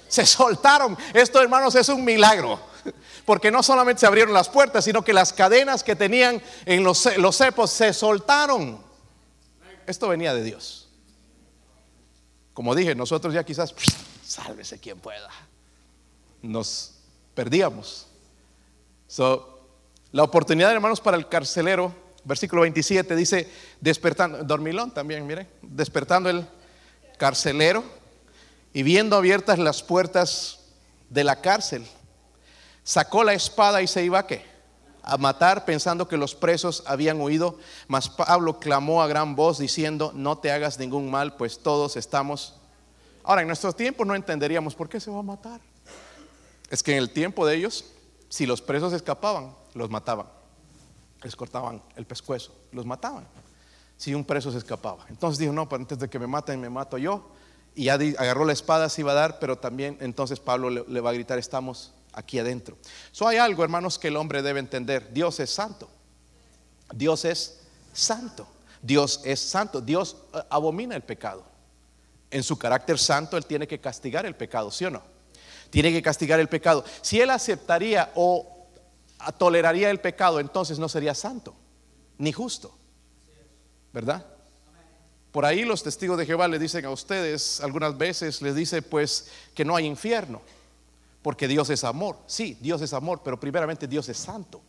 se soltaron. Esto, hermanos, es un milagro. Porque no solamente se abrieron las puertas, sino que las cadenas que tenían en los, los cepos se soltaron. Esto venía de Dios. Como dije, nosotros ya quizás, sálvese quien pueda. Nos perdíamos. la oportunidad, hermanos, para el carcelero, versículo 27, dice, despertando, dormilón también, mire, despertando el carcelero y viendo abiertas las puertas de la cárcel, sacó la espada y se iba a qué? A matar pensando que los presos habían huido, mas Pablo clamó a gran voz diciendo, no te hagas ningún mal, pues todos estamos Ahora, en nuestros tiempos no entenderíamos por qué se va a matar. Es que en el tiempo de ellos, si los presos escapaban, los mataban. Les cortaban el pescuezo, los mataban. Si un preso se escapaba. Entonces dijo, no, pues antes de que me maten, me mato yo. Y ya agarró la espada, se iba a dar, pero también entonces Pablo le, va a gritar, estamos aquí adentro. So hay algo, hermanos, que el hombre debe entender. Dios es santo. Dios es santo. Dios es santo. Dios eh, abomina el pecado en su carácter santo, Él tiene que castigar el pecado, ¿sí o no? Tiene que castigar el pecado. Si Él aceptaría o toleraría el pecado, entonces no sería santo, ni justo. ¿Verdad? Por ahí los testigos de Jehová le dicen a ustedes, algunas veces les dice pues que no hay infierno, porque Dios es amor. Sí, Dios es amor, pero primeramente Dios es santo.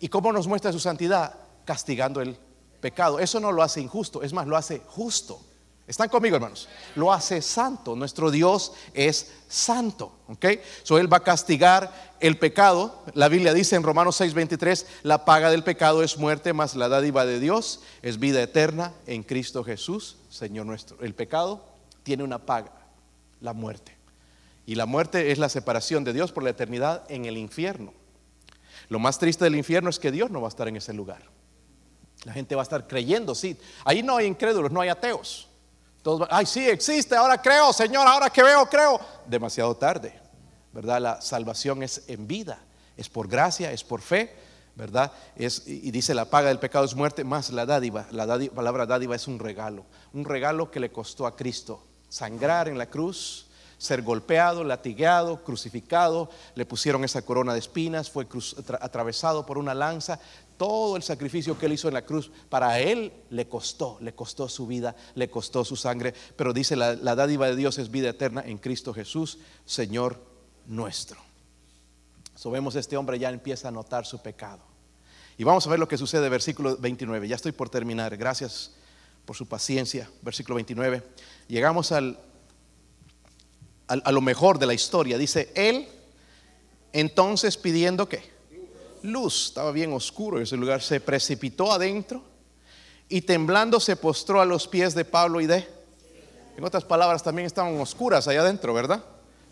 ¿Y cómo nos muestra su santidad? Castigando el pecado. Eso no lo hace injusto, es más, lo hace justo. ¿Están conmigo, hermanos? Lo hace santo. Nuestro Dios es santo. ¿Ok? So Él va a castigar el pecado. La Biblia dice en Romanos 6:23: La paga del pecado es muerte, mas la dádiva de Dios es vida eterna en Cristo Jesús, Señor nuestro. El pecado tiene una paga, la muerte. Y la muerte es la separación de Dios por la eternidad en el infierno. Lo más triste del infierno es que Dios no va a estar en ese lugar. La gente va a estar creyendo, sí. Ahí no hay incrédulos, no hay ateos. Todos, ay, sí, existe, ahora creo, Señor, ahora que veo, creo. Demasiado tarde, ¿verdad? La salvación es en vida, es por gracia, es por fe, ¿verdad? Es, y dice la paga del pecado es muerte, más la dádiva. La palabra dádiva es un regalo, un regalo que le costó a Cristo sangrar en la cruz, ser golpeado, latigueado, crucificado, le pusieron esa corona de espinas, fue atravesado por una lanza. Todo el sacrificio que él hizo en la cruz, para él le costó, le costó su vida, le costó su sangre. Pero dice, la, la dádiva de Dios es vida eterna en Cristo Jesús, Señor nuestro. So vemos este hombre ya empieza a notar su pecado. Y vamos a ver lo que sucede, versículo 29. Ya estoy por terminar. Gracias por su paciencia. Versículo 29. Llegamos al a, lo mejor de la historia. Dice, él entonces pidiendo que luz, estaba bien oscuro ese lugar, se precipitó adentro y temblando se postró a los pies de Pablo y de... En otras palabras, también estaban oscuras allá adentro, ¿verdad?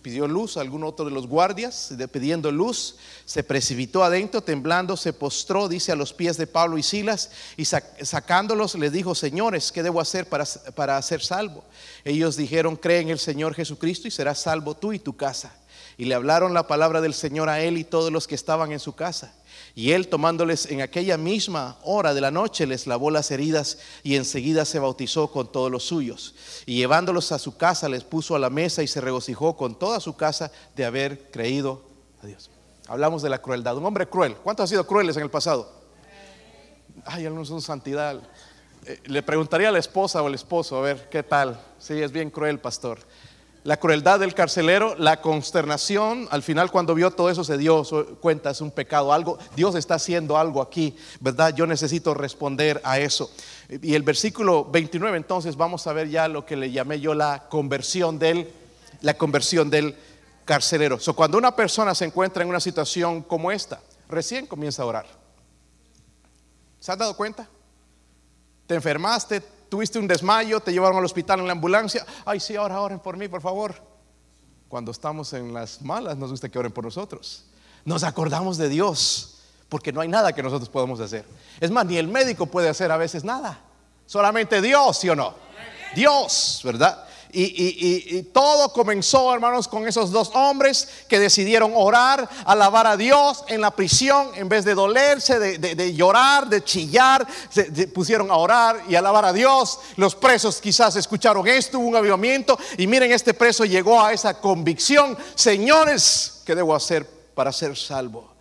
Pidió luz a algún otro de los guardias, pidiendo luz, se precipitó adentro, temblando, se postró, dice, a los pies de Pablo y Silas, y sacándolos les dijo, señores, ¿qué debo hacer para, para ser salvo? Ellos dijeron, cree en el Señor Jesucristo y serás salvo tú y tu casa. Y le hablaron la palabra del Señor a él y todos los que estaban en su casa. Y él tomándoles en aquella misma hora de la noche les lavó las heridas y enseguida se bautizó con todos los suyos. Y llevándolos a su casa les puso a la mesa y se regocijó con toda su casa de haber creído a Dios. Hablamos de la crueldad. Un hombre cruel. ¿Cuántos han sido crueles en el pasado? Ay, algunos son santidad. Eh, le preguntaría a la esposa o al esposo, a ver, ¿qué tal? Sí, es bien cruel, pastor la crueldad del carcelero, la consternación, al final cuando vio todo eso se dio cuenta, es un pecado, algo, Dios está haciendo algo aquí, ¿verdad? Yo necesito responder a eso. Y el versículo 29, entonces vamos a ver ya lo que le llamé yo la conversión del, la conversión del carcelero. So, cuando una persona se encuentra en una situación como esta, recién comienza a orar. ¿Se han dado cuenta? Te enfermaste, tuviste un desmayo, te llevaron al hospital en la ambulancia. Ay, sí, ahora oren por mí, por favor. Cuando estamos en las malas, nos gusta que oren por nosotros. Nos acordamos de Dios, porque no hay nada que nosotros podamos hacer. Es más, ni el médico puede hacer a veces nada. Solamente Dios, ¿sí o no? Dios, ¿verdad? Y, todo comenzó, hermanos, con esos dos hombres que decidieron orar, alabar a Dios en la prisión, en vez de dolerse, de, llorar, de chillar, se, pusieron a orar y alabar a Dios. Los presos quizás escucharon esto, hubo un avivamiento, y miren, este preso llegó a esa convicción, señores, ¿qué debo hacer para ser salvo?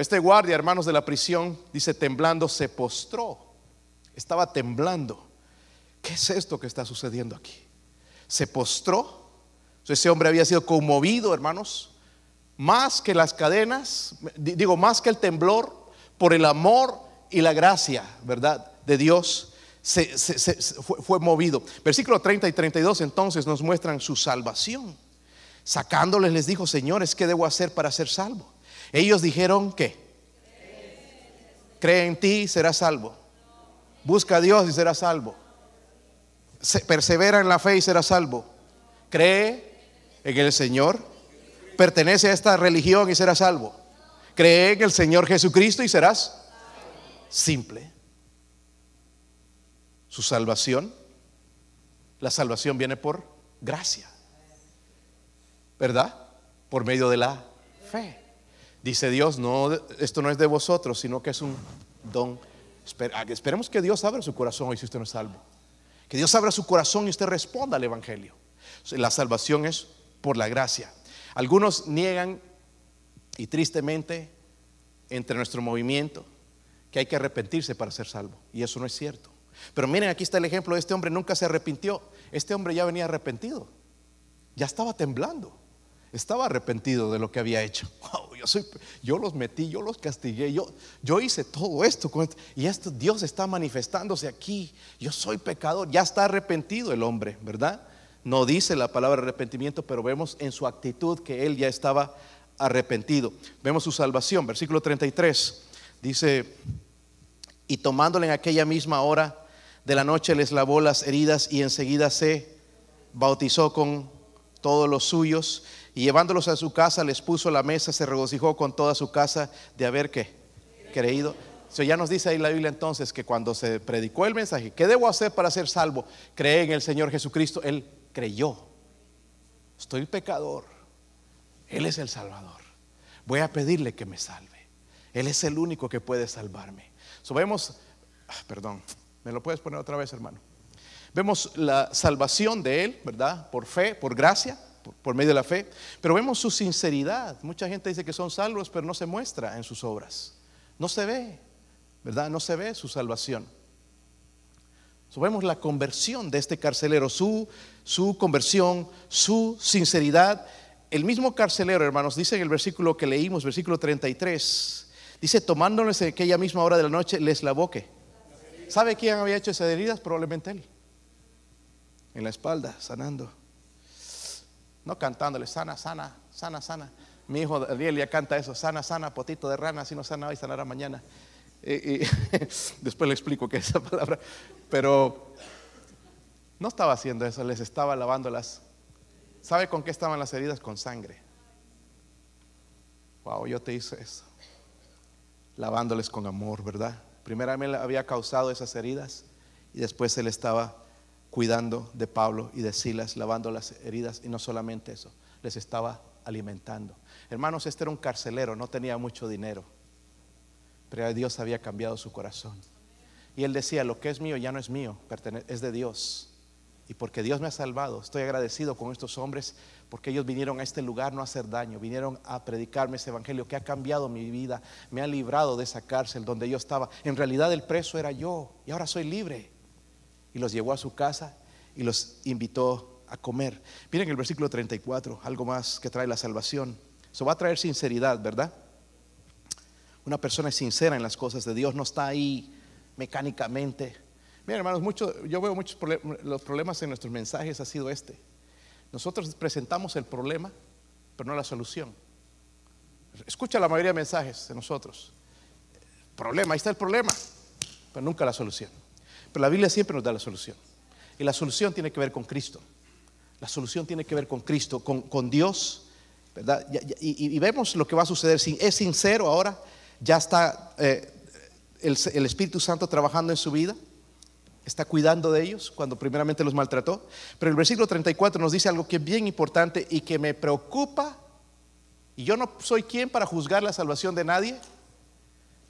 este guardia, hermanos de la prisión, dice, temblando, se postró, estaba temblando. ¿Qué es esto que está sucediendo aquí? Se postró. Ese hombre había sido conmovido, hermanos, más que las cadenas, digo, más que el temblor, por el amor y la gracia, ¿verdad? De Dios, se, fue, movido. Versículo 30 y 32 entonces nos muestran su salvación. Sacándoles les dijo, señores, ¿qué debo hacer para ser salvo? Ellos dijeron, ¿qué? Cree en ti y serás salvo. Busca a Dios y serás salvo persevera en la fe y será salvo. Cree en el Señor, pertenece a esta religión y será salvo. Cree en el Señor Jesucristo y serás simple. Su salvación, la salvación viene por gracia, ¿verdad? Por medio de la fe. Dice Dios, no, esto no es de vosotros, sino que es un don. Esperemos que Dios abra su corazón hoy si usted no es salvo. Que Dios abra su corazón y usted responda al Evangelio. La salvación es por la gracia. Algunos niegan, y tristemente, entre nuestro movimiento, que hay que arrepentirse para ser salvo. Y eso no es cierto. Pero miren, aquí está el ejemplo de este hombre, nunca se arrepintió. Este hombre ya venía arrepentido. Ya estaba temblando. Estaba arrepentido de lo que había hecho. yo, los metí, yo los castigué, yo, yo hice todo esto, Y esto Dios está manifestándose aquí. Yo soy pecador. Ya está arrepentido el hombre, ¿verdad? No dice la palabra arrepentimiento, pero vemos en su actitud que él ya estaba arrepentido. Vemos su salvación. Versículo 33 dice, y tomándole en aquella misma hora de la noche les lavó las heridas y enseguida se bautizó con todos los suyos Y llevándolos a su casa, les puso la mesa, se regocijó con toda su casa de haber que creído. So, ya nos dice ahí la Biblia entonces que cuando se predicó el mensaje, ¿qué debo hacer para ser salvo? Cree en el Señor Jesucristo. Él creyó. Estoy pecador. Él es el Salvador. Voy a pedirle que me salve. Él es el único que puede salvarme. So, ah, perdón, ¿me lo puedes poner otra vez, hermano? Vemos la salvación de Él, ¿verdad? Por fe, por gracia, por, medio de la fe. Pero vemos su sinceridad. Mucha gente dice que son salvos, pero no se muestra en sus obras. No se ve, ¿verdad? No se ve su salvación. Vemos la conversión de este carcelero, su, su conversión, su sinceridad. El mismo carcelero, hermanos, dice en el versículo que leímos, versículo 33, dice, tomándoles en aquella misma hora de la noche, les lavó que. ¿Sabe quién había hecho esas heridas? Probablemente él en la espalda, sanando. No cantándole, sana, sana, sana, sana. Mi hijo Ariel ya canta eso, sana, sana, potito de rana, si no sana hoy, sanará mañana. Y, después le explico qué es esa palabra. Pero no estaba haciendo eso, les estaba lavándolas. ¿Sabe con qué estaban las heridas? Con sangre. Wow, yo te hice eso. Lavándoles con amor, ¿verdad? Primeramente había causado esas heridas y después él estaba cuidando de Pablo y de Silas, lavando las heridas y no solamente eso, les estaba alimentando. Hermanos, este era un carcelero, no tenía mucho dinero, pero Dios había cambiado su corazón. Y él decía, lo que es mío ya no es mío, es de Dios. Y porque Dios me ha salvado, estoy agradecido con estos hombres porque ellos vinieron a este lugar no a hacer daño, vinieron a predicarme ese evangelio que ha cambiado mi vida, me ha librado de esa cárcel donde yo estaba. En realidad el preso era yo y ahora soy libre y los llevó a su casa y los invitó a comer. Miren el versículo 34, algo más que trae la salvación. Eso va a traer sinceridad, ¿verdad? Una persona es sincera en las cosas de Dios, no está ahí mecánicamente. Miren, hermanos, mucho, yo veo muchos problemas, los problemas en nuestros mensajes ha sido este. Nosotros presentamos el problema, pero no la solución. Escucha la mayoría de mensajes de nosotros. Problema, ahí está el problema, pero nunca la solución. Pero la Biblia siempre nos da la solución. Y la solución tiene que ver con Cristo. La solución tiene que ver con Cristo, con, Dios. ¿verdad? Y, vemos lo que va a suceder. Es sincero ahora, ya está eh, el, el Espíritu Santo trabajando en su vida está cuidando de ellos cuando primeramente los maltrató. Pero el versículo 34 nos dice algo que es bien importante y que me preocupa. Y yo no soy quien para juzgar la salvación de nadie,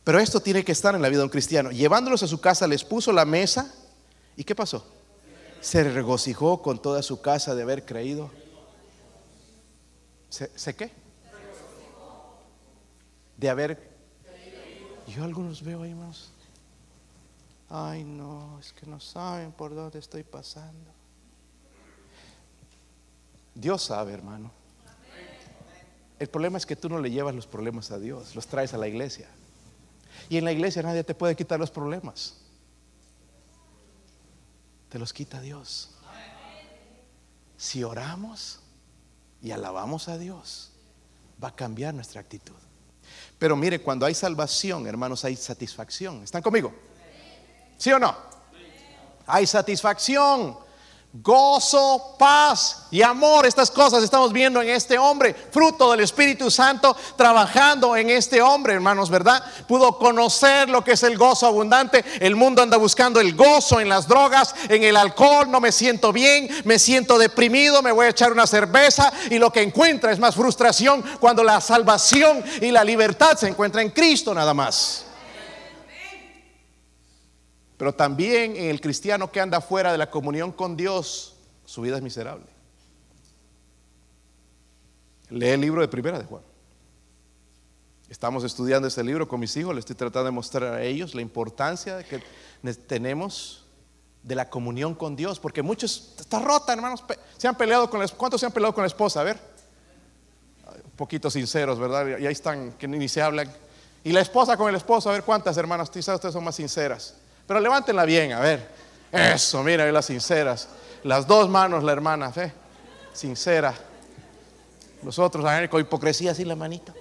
pero esto tiene que estar en la vida de un cristiano. Llevándolos a su casa, les puso la mesa. ¿Y qué pasó? Se regocijó con toda su casa de haber creído. ¿Se, qué? De haber. Yo algunos veo ahí más. Ay, no, es que no saben por dónde estoy pasando. Dios sabe, hermano. El problema es que tú no le llevas los problemas a Dios, los traes a la iglesia. Y en la iglesia nadie te puede quitar los problemas. Te los quita Dios. Si oramos y alabamos a Dios, va a cambiar nuestra actitud. Pero mire, cuando hay salvación, hermanos, hay satisfacción. ¿Están conmigo? ¿Sí o no? Hay satisfacción gozo, paz y amor. Estas cosas estamos viendo en este hombre, fruto del Espíritu Santo trabajando en este hombre, hermanos, ¿verdad? Pudo conocer lo que es el gozo abundante. El mundo anda buscando el gozo en las drogas, en el alcohol. No me siento bien, me siento deprimido, me voy a echar una cerveza y lo que encuentra es más frustración cuando la salvación y la libertad se encuentra en Cristo nada más. Pero también en el cristiano que anda fuera de la comunión con Dios, su vida es miserable. Lee el libro de Primera de Juan. Estamos estudiando ese libro con mis hijos, le estoy tratando de mostrar a ellos la importancia que tenemos de la comunión con Dios, porque muchos está rota, hermanos, se han peleado con la ¿cuántos se han peleado con la esposa? A ver. Un poquito sinceros, ¿verdad? Y ahí están que ni se hablan. Y la esposa con el esposo, a ver cuántas hermanas, quizás ustedes son más sinceras. Pero levántenla bien, a ver. Eso, mira, las sinceras. Las dos manos, la hermana, fe. Sincera. Los otros, con hipocresía, así la manita.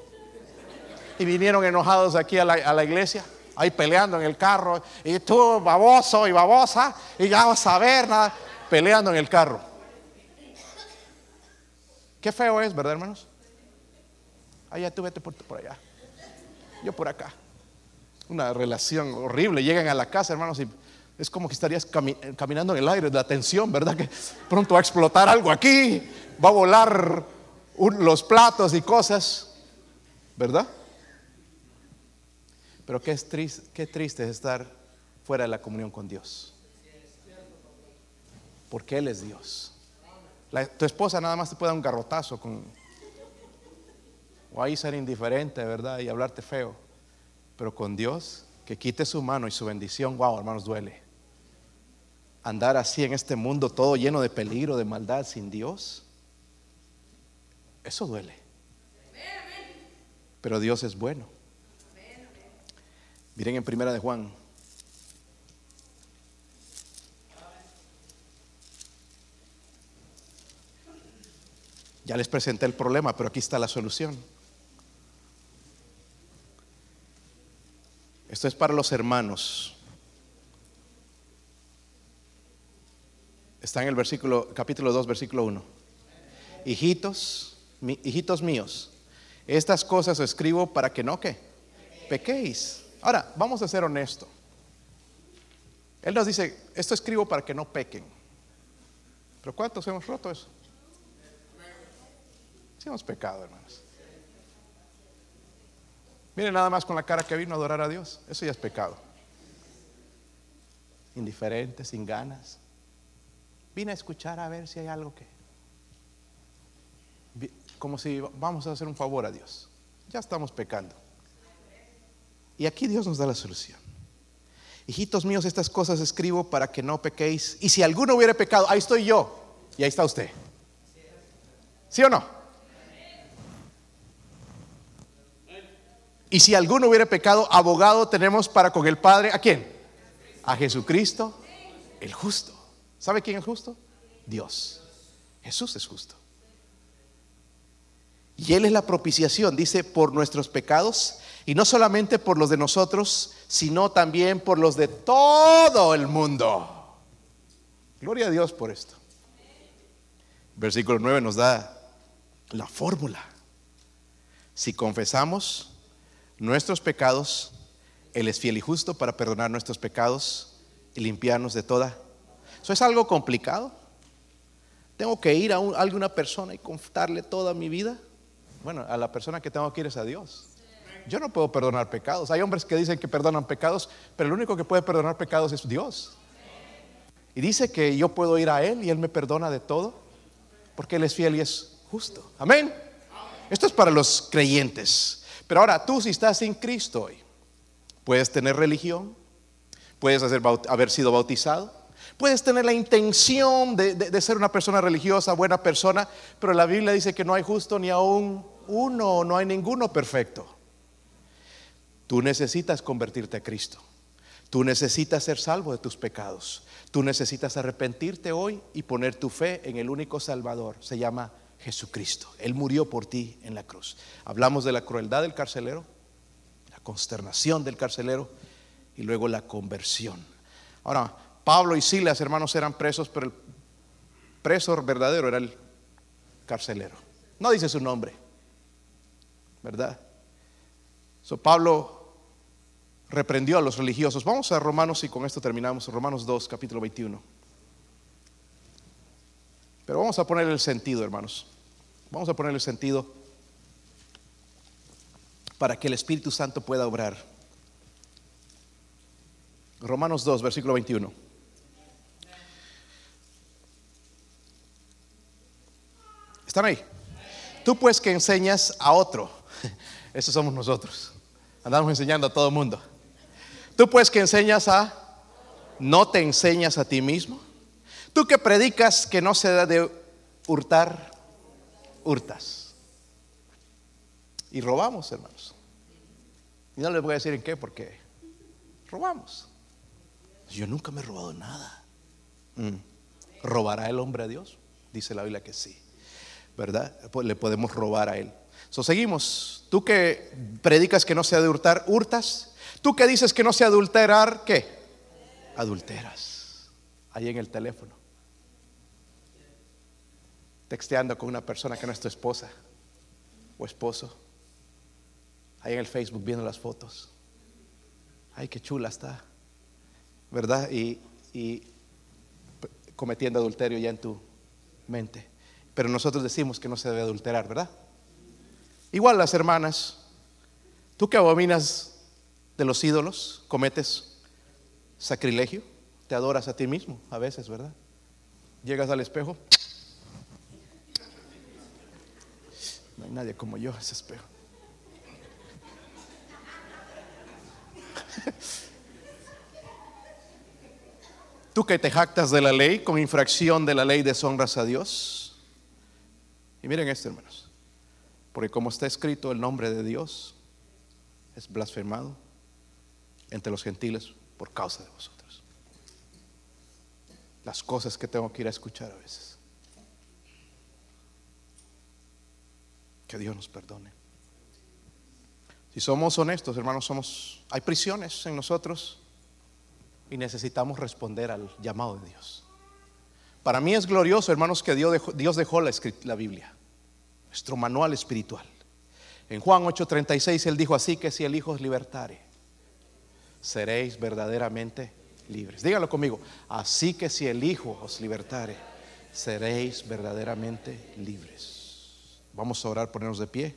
Y vinieron enojados aquí a la, iglesia, ahí peleando en el carro. Y tú, baboso y babosa, y ya a ver nada, peleando en el carro. Qué feo es, ¿verdad, hermanos? Allá tú vete por allá. Yo por acá. Una relación horrible. Llegan a la casa, hermanos, y es como que estarías caminando en el aire, la tensión, ¿verdad? Que pronto va a explotar algo aquí, va a volar los platos y cosas, ¿verdad? Pero qué, triste, qué triste es estar fuera de la comunión con Dios. Porque Él es Dios. tu esposa nada más te puede dar un garrotazo con, o ahí ser indiferente, ¿verdad? Y hablarte feo. Pero con Dios, que quite su mano y su bendición, wow, hermanos, duele andar así en este mundo todo lleno de peligro, de maldad, sin Dios, eso duele. Pero Dios es bueno. Miren en primera de Juan. Ya les presenté el problema, pero aquí está la solución. Esto es para los hermanos. Está en el versículo, capítulo 2, versículo 1. Hijitos, hijitos míos, estas cosas escribo para que no que pequéis. Ahora, vamos a ser honestos. Él nos dice, esto escribo para que no pequen. Pero ¿cuántos hemos roto eso? Sí hemos pecado, hermanos. Miren nada más con la cara que vino a adorar a Dios. Eso ya es pecado. Indiferente, sin ganas. Vine a escuchar a ver si hay algo que... Como si vamos a hacer un favor a Dios. Ya estamos pecando. Y aquí Dios nos da la solución. Hijitos míos, estas cosas escribo para que no pequéis. Y si alguno hubiera pecado, ahí estoy yo. Y ahí está usted. ¿Sí o no? Y si alguno hubiera pecado, abogado tenemos para con el Padre. ¿A quién? A Jesucristo, el justo. ¿Sabe quién es justo? Dios. Jesús es justo. Y Él es la propiciación, dice, por nuestros pecados, y no solamente por los de nosotros, sino también por los de todo el mundo. Gloria a Dios por esto. Versículo 9 nos da la fórmula. Si confesamos nuestros pecados, Él es fiel y justo para perdonar nuestros pecados y limpiarnos de toda ¿Eso es algo complicado? ¿Tengo que ir a, alguna persona y contarle toda mi vida? Bueno, a la persona que tengo que ir es a Dios. Yo no puedo perdonar pecados. Hay hombres que dicen que perdonan pecados, pero el único que puede perdonar pecados es Dios. Y dice que yo puedo ir a Él y Él me perdona de todo, porque Él es fiel y es justo. Amén. Esto es para los creyentes. Pero ahora tú si estás en Cristo hoy, puedes tener religión, puedes haber sido bautizado, Puedes tener la intención de, ser una persona religiosa, buena persona, pero la Biblia dice que no hay justo ni aún uno, no hay ninguno perfecto. Tú necesitas convertirte a Cristo. Tú necesitas ser salvo de tus pecados. Tú necesitas arrepentirte hoy y poner tu fe en el único Salvador. Se llama Jesucristo. Él murió por ti en la cruz. Hablamos de la crueldad del carcelero, la consternación del carcelero y luego la conversión. Ahora, Pablo y Silas, hermanos, eran presos, pero el preso verdadero era el carcelero. No dice su nombre, ¿verdad? So, Pablo reprendió a los religiosos. Vamos a Romanos y con esto terminamos. Romanos 2, capítulo 21. Pero vamos a poner el sentido, hermanos. Vamos a poner el sentido para que el Espíritu Santo pueda obrar. Romanos 2, versículo 21. ¿Están ahí? Tú pues que enseñas a otro, eso somos nosotros. Andamos enseñando a todo el mundo. Tú pues que enseñas a, no te enseñas a ti mismo. Tú que predicas que no se da de hurtar, hurtas. Y robamos, hermanos. Y no les voy a decir en qué, porque robamos. Yo nunca me he robado nada. Mm. ¿Robará el hombre a Dios? Dice la Biblia que sí. ¿verdad? Pues le podemos robar a él. So, seguimos. Tú que predicas que no sea de hurtar, hurtas. Tú que dices que no sea adulterar, ¿qué? Adulteras. Ahí en el teléfono. Texteando con una persona que no es tu esposa o esposo. Ahí en el Facebook viendo las fotos. Ay, qué chula está. ¿Verdad? Y, y cometiendo adulterio ya en tu mente. Pero nosotros decimos que no se debe adulterar, ¿verdad? Igual las hermanas, tú que abominas de los ídolos, cometes sacrilegio, te adoras a ti mismo a veces, ¿verdad? Llegas al espejo, nadie como yo, ese espejo. Tú que te jactas de la ley, con infracción de la ley deshonras a Dios. Y miren esto, hermanos. Porque como está escrito, el nombre de Dios es blasfemado entre los gentiles por causa de vosotros. Las cosas que tengo que ir a escuchar a veces. Que Dios nos perdone. Si somos honestos, hermanos, somos hay prisiones en nosotros y necesitamos responder al llamado de Dios. Para mí es glorioso, hermanos, que Dios dejó, la, la Biblia, nuestro manual espiritual. En Juan 8:36 Él dijo así que si el Hijo os libertare, seréis verdaderamente libres. Díganlo conmigo, así que si el Hijo os libertare, seréis verdaderamente libres. Vamos a orar, ponernos de pie.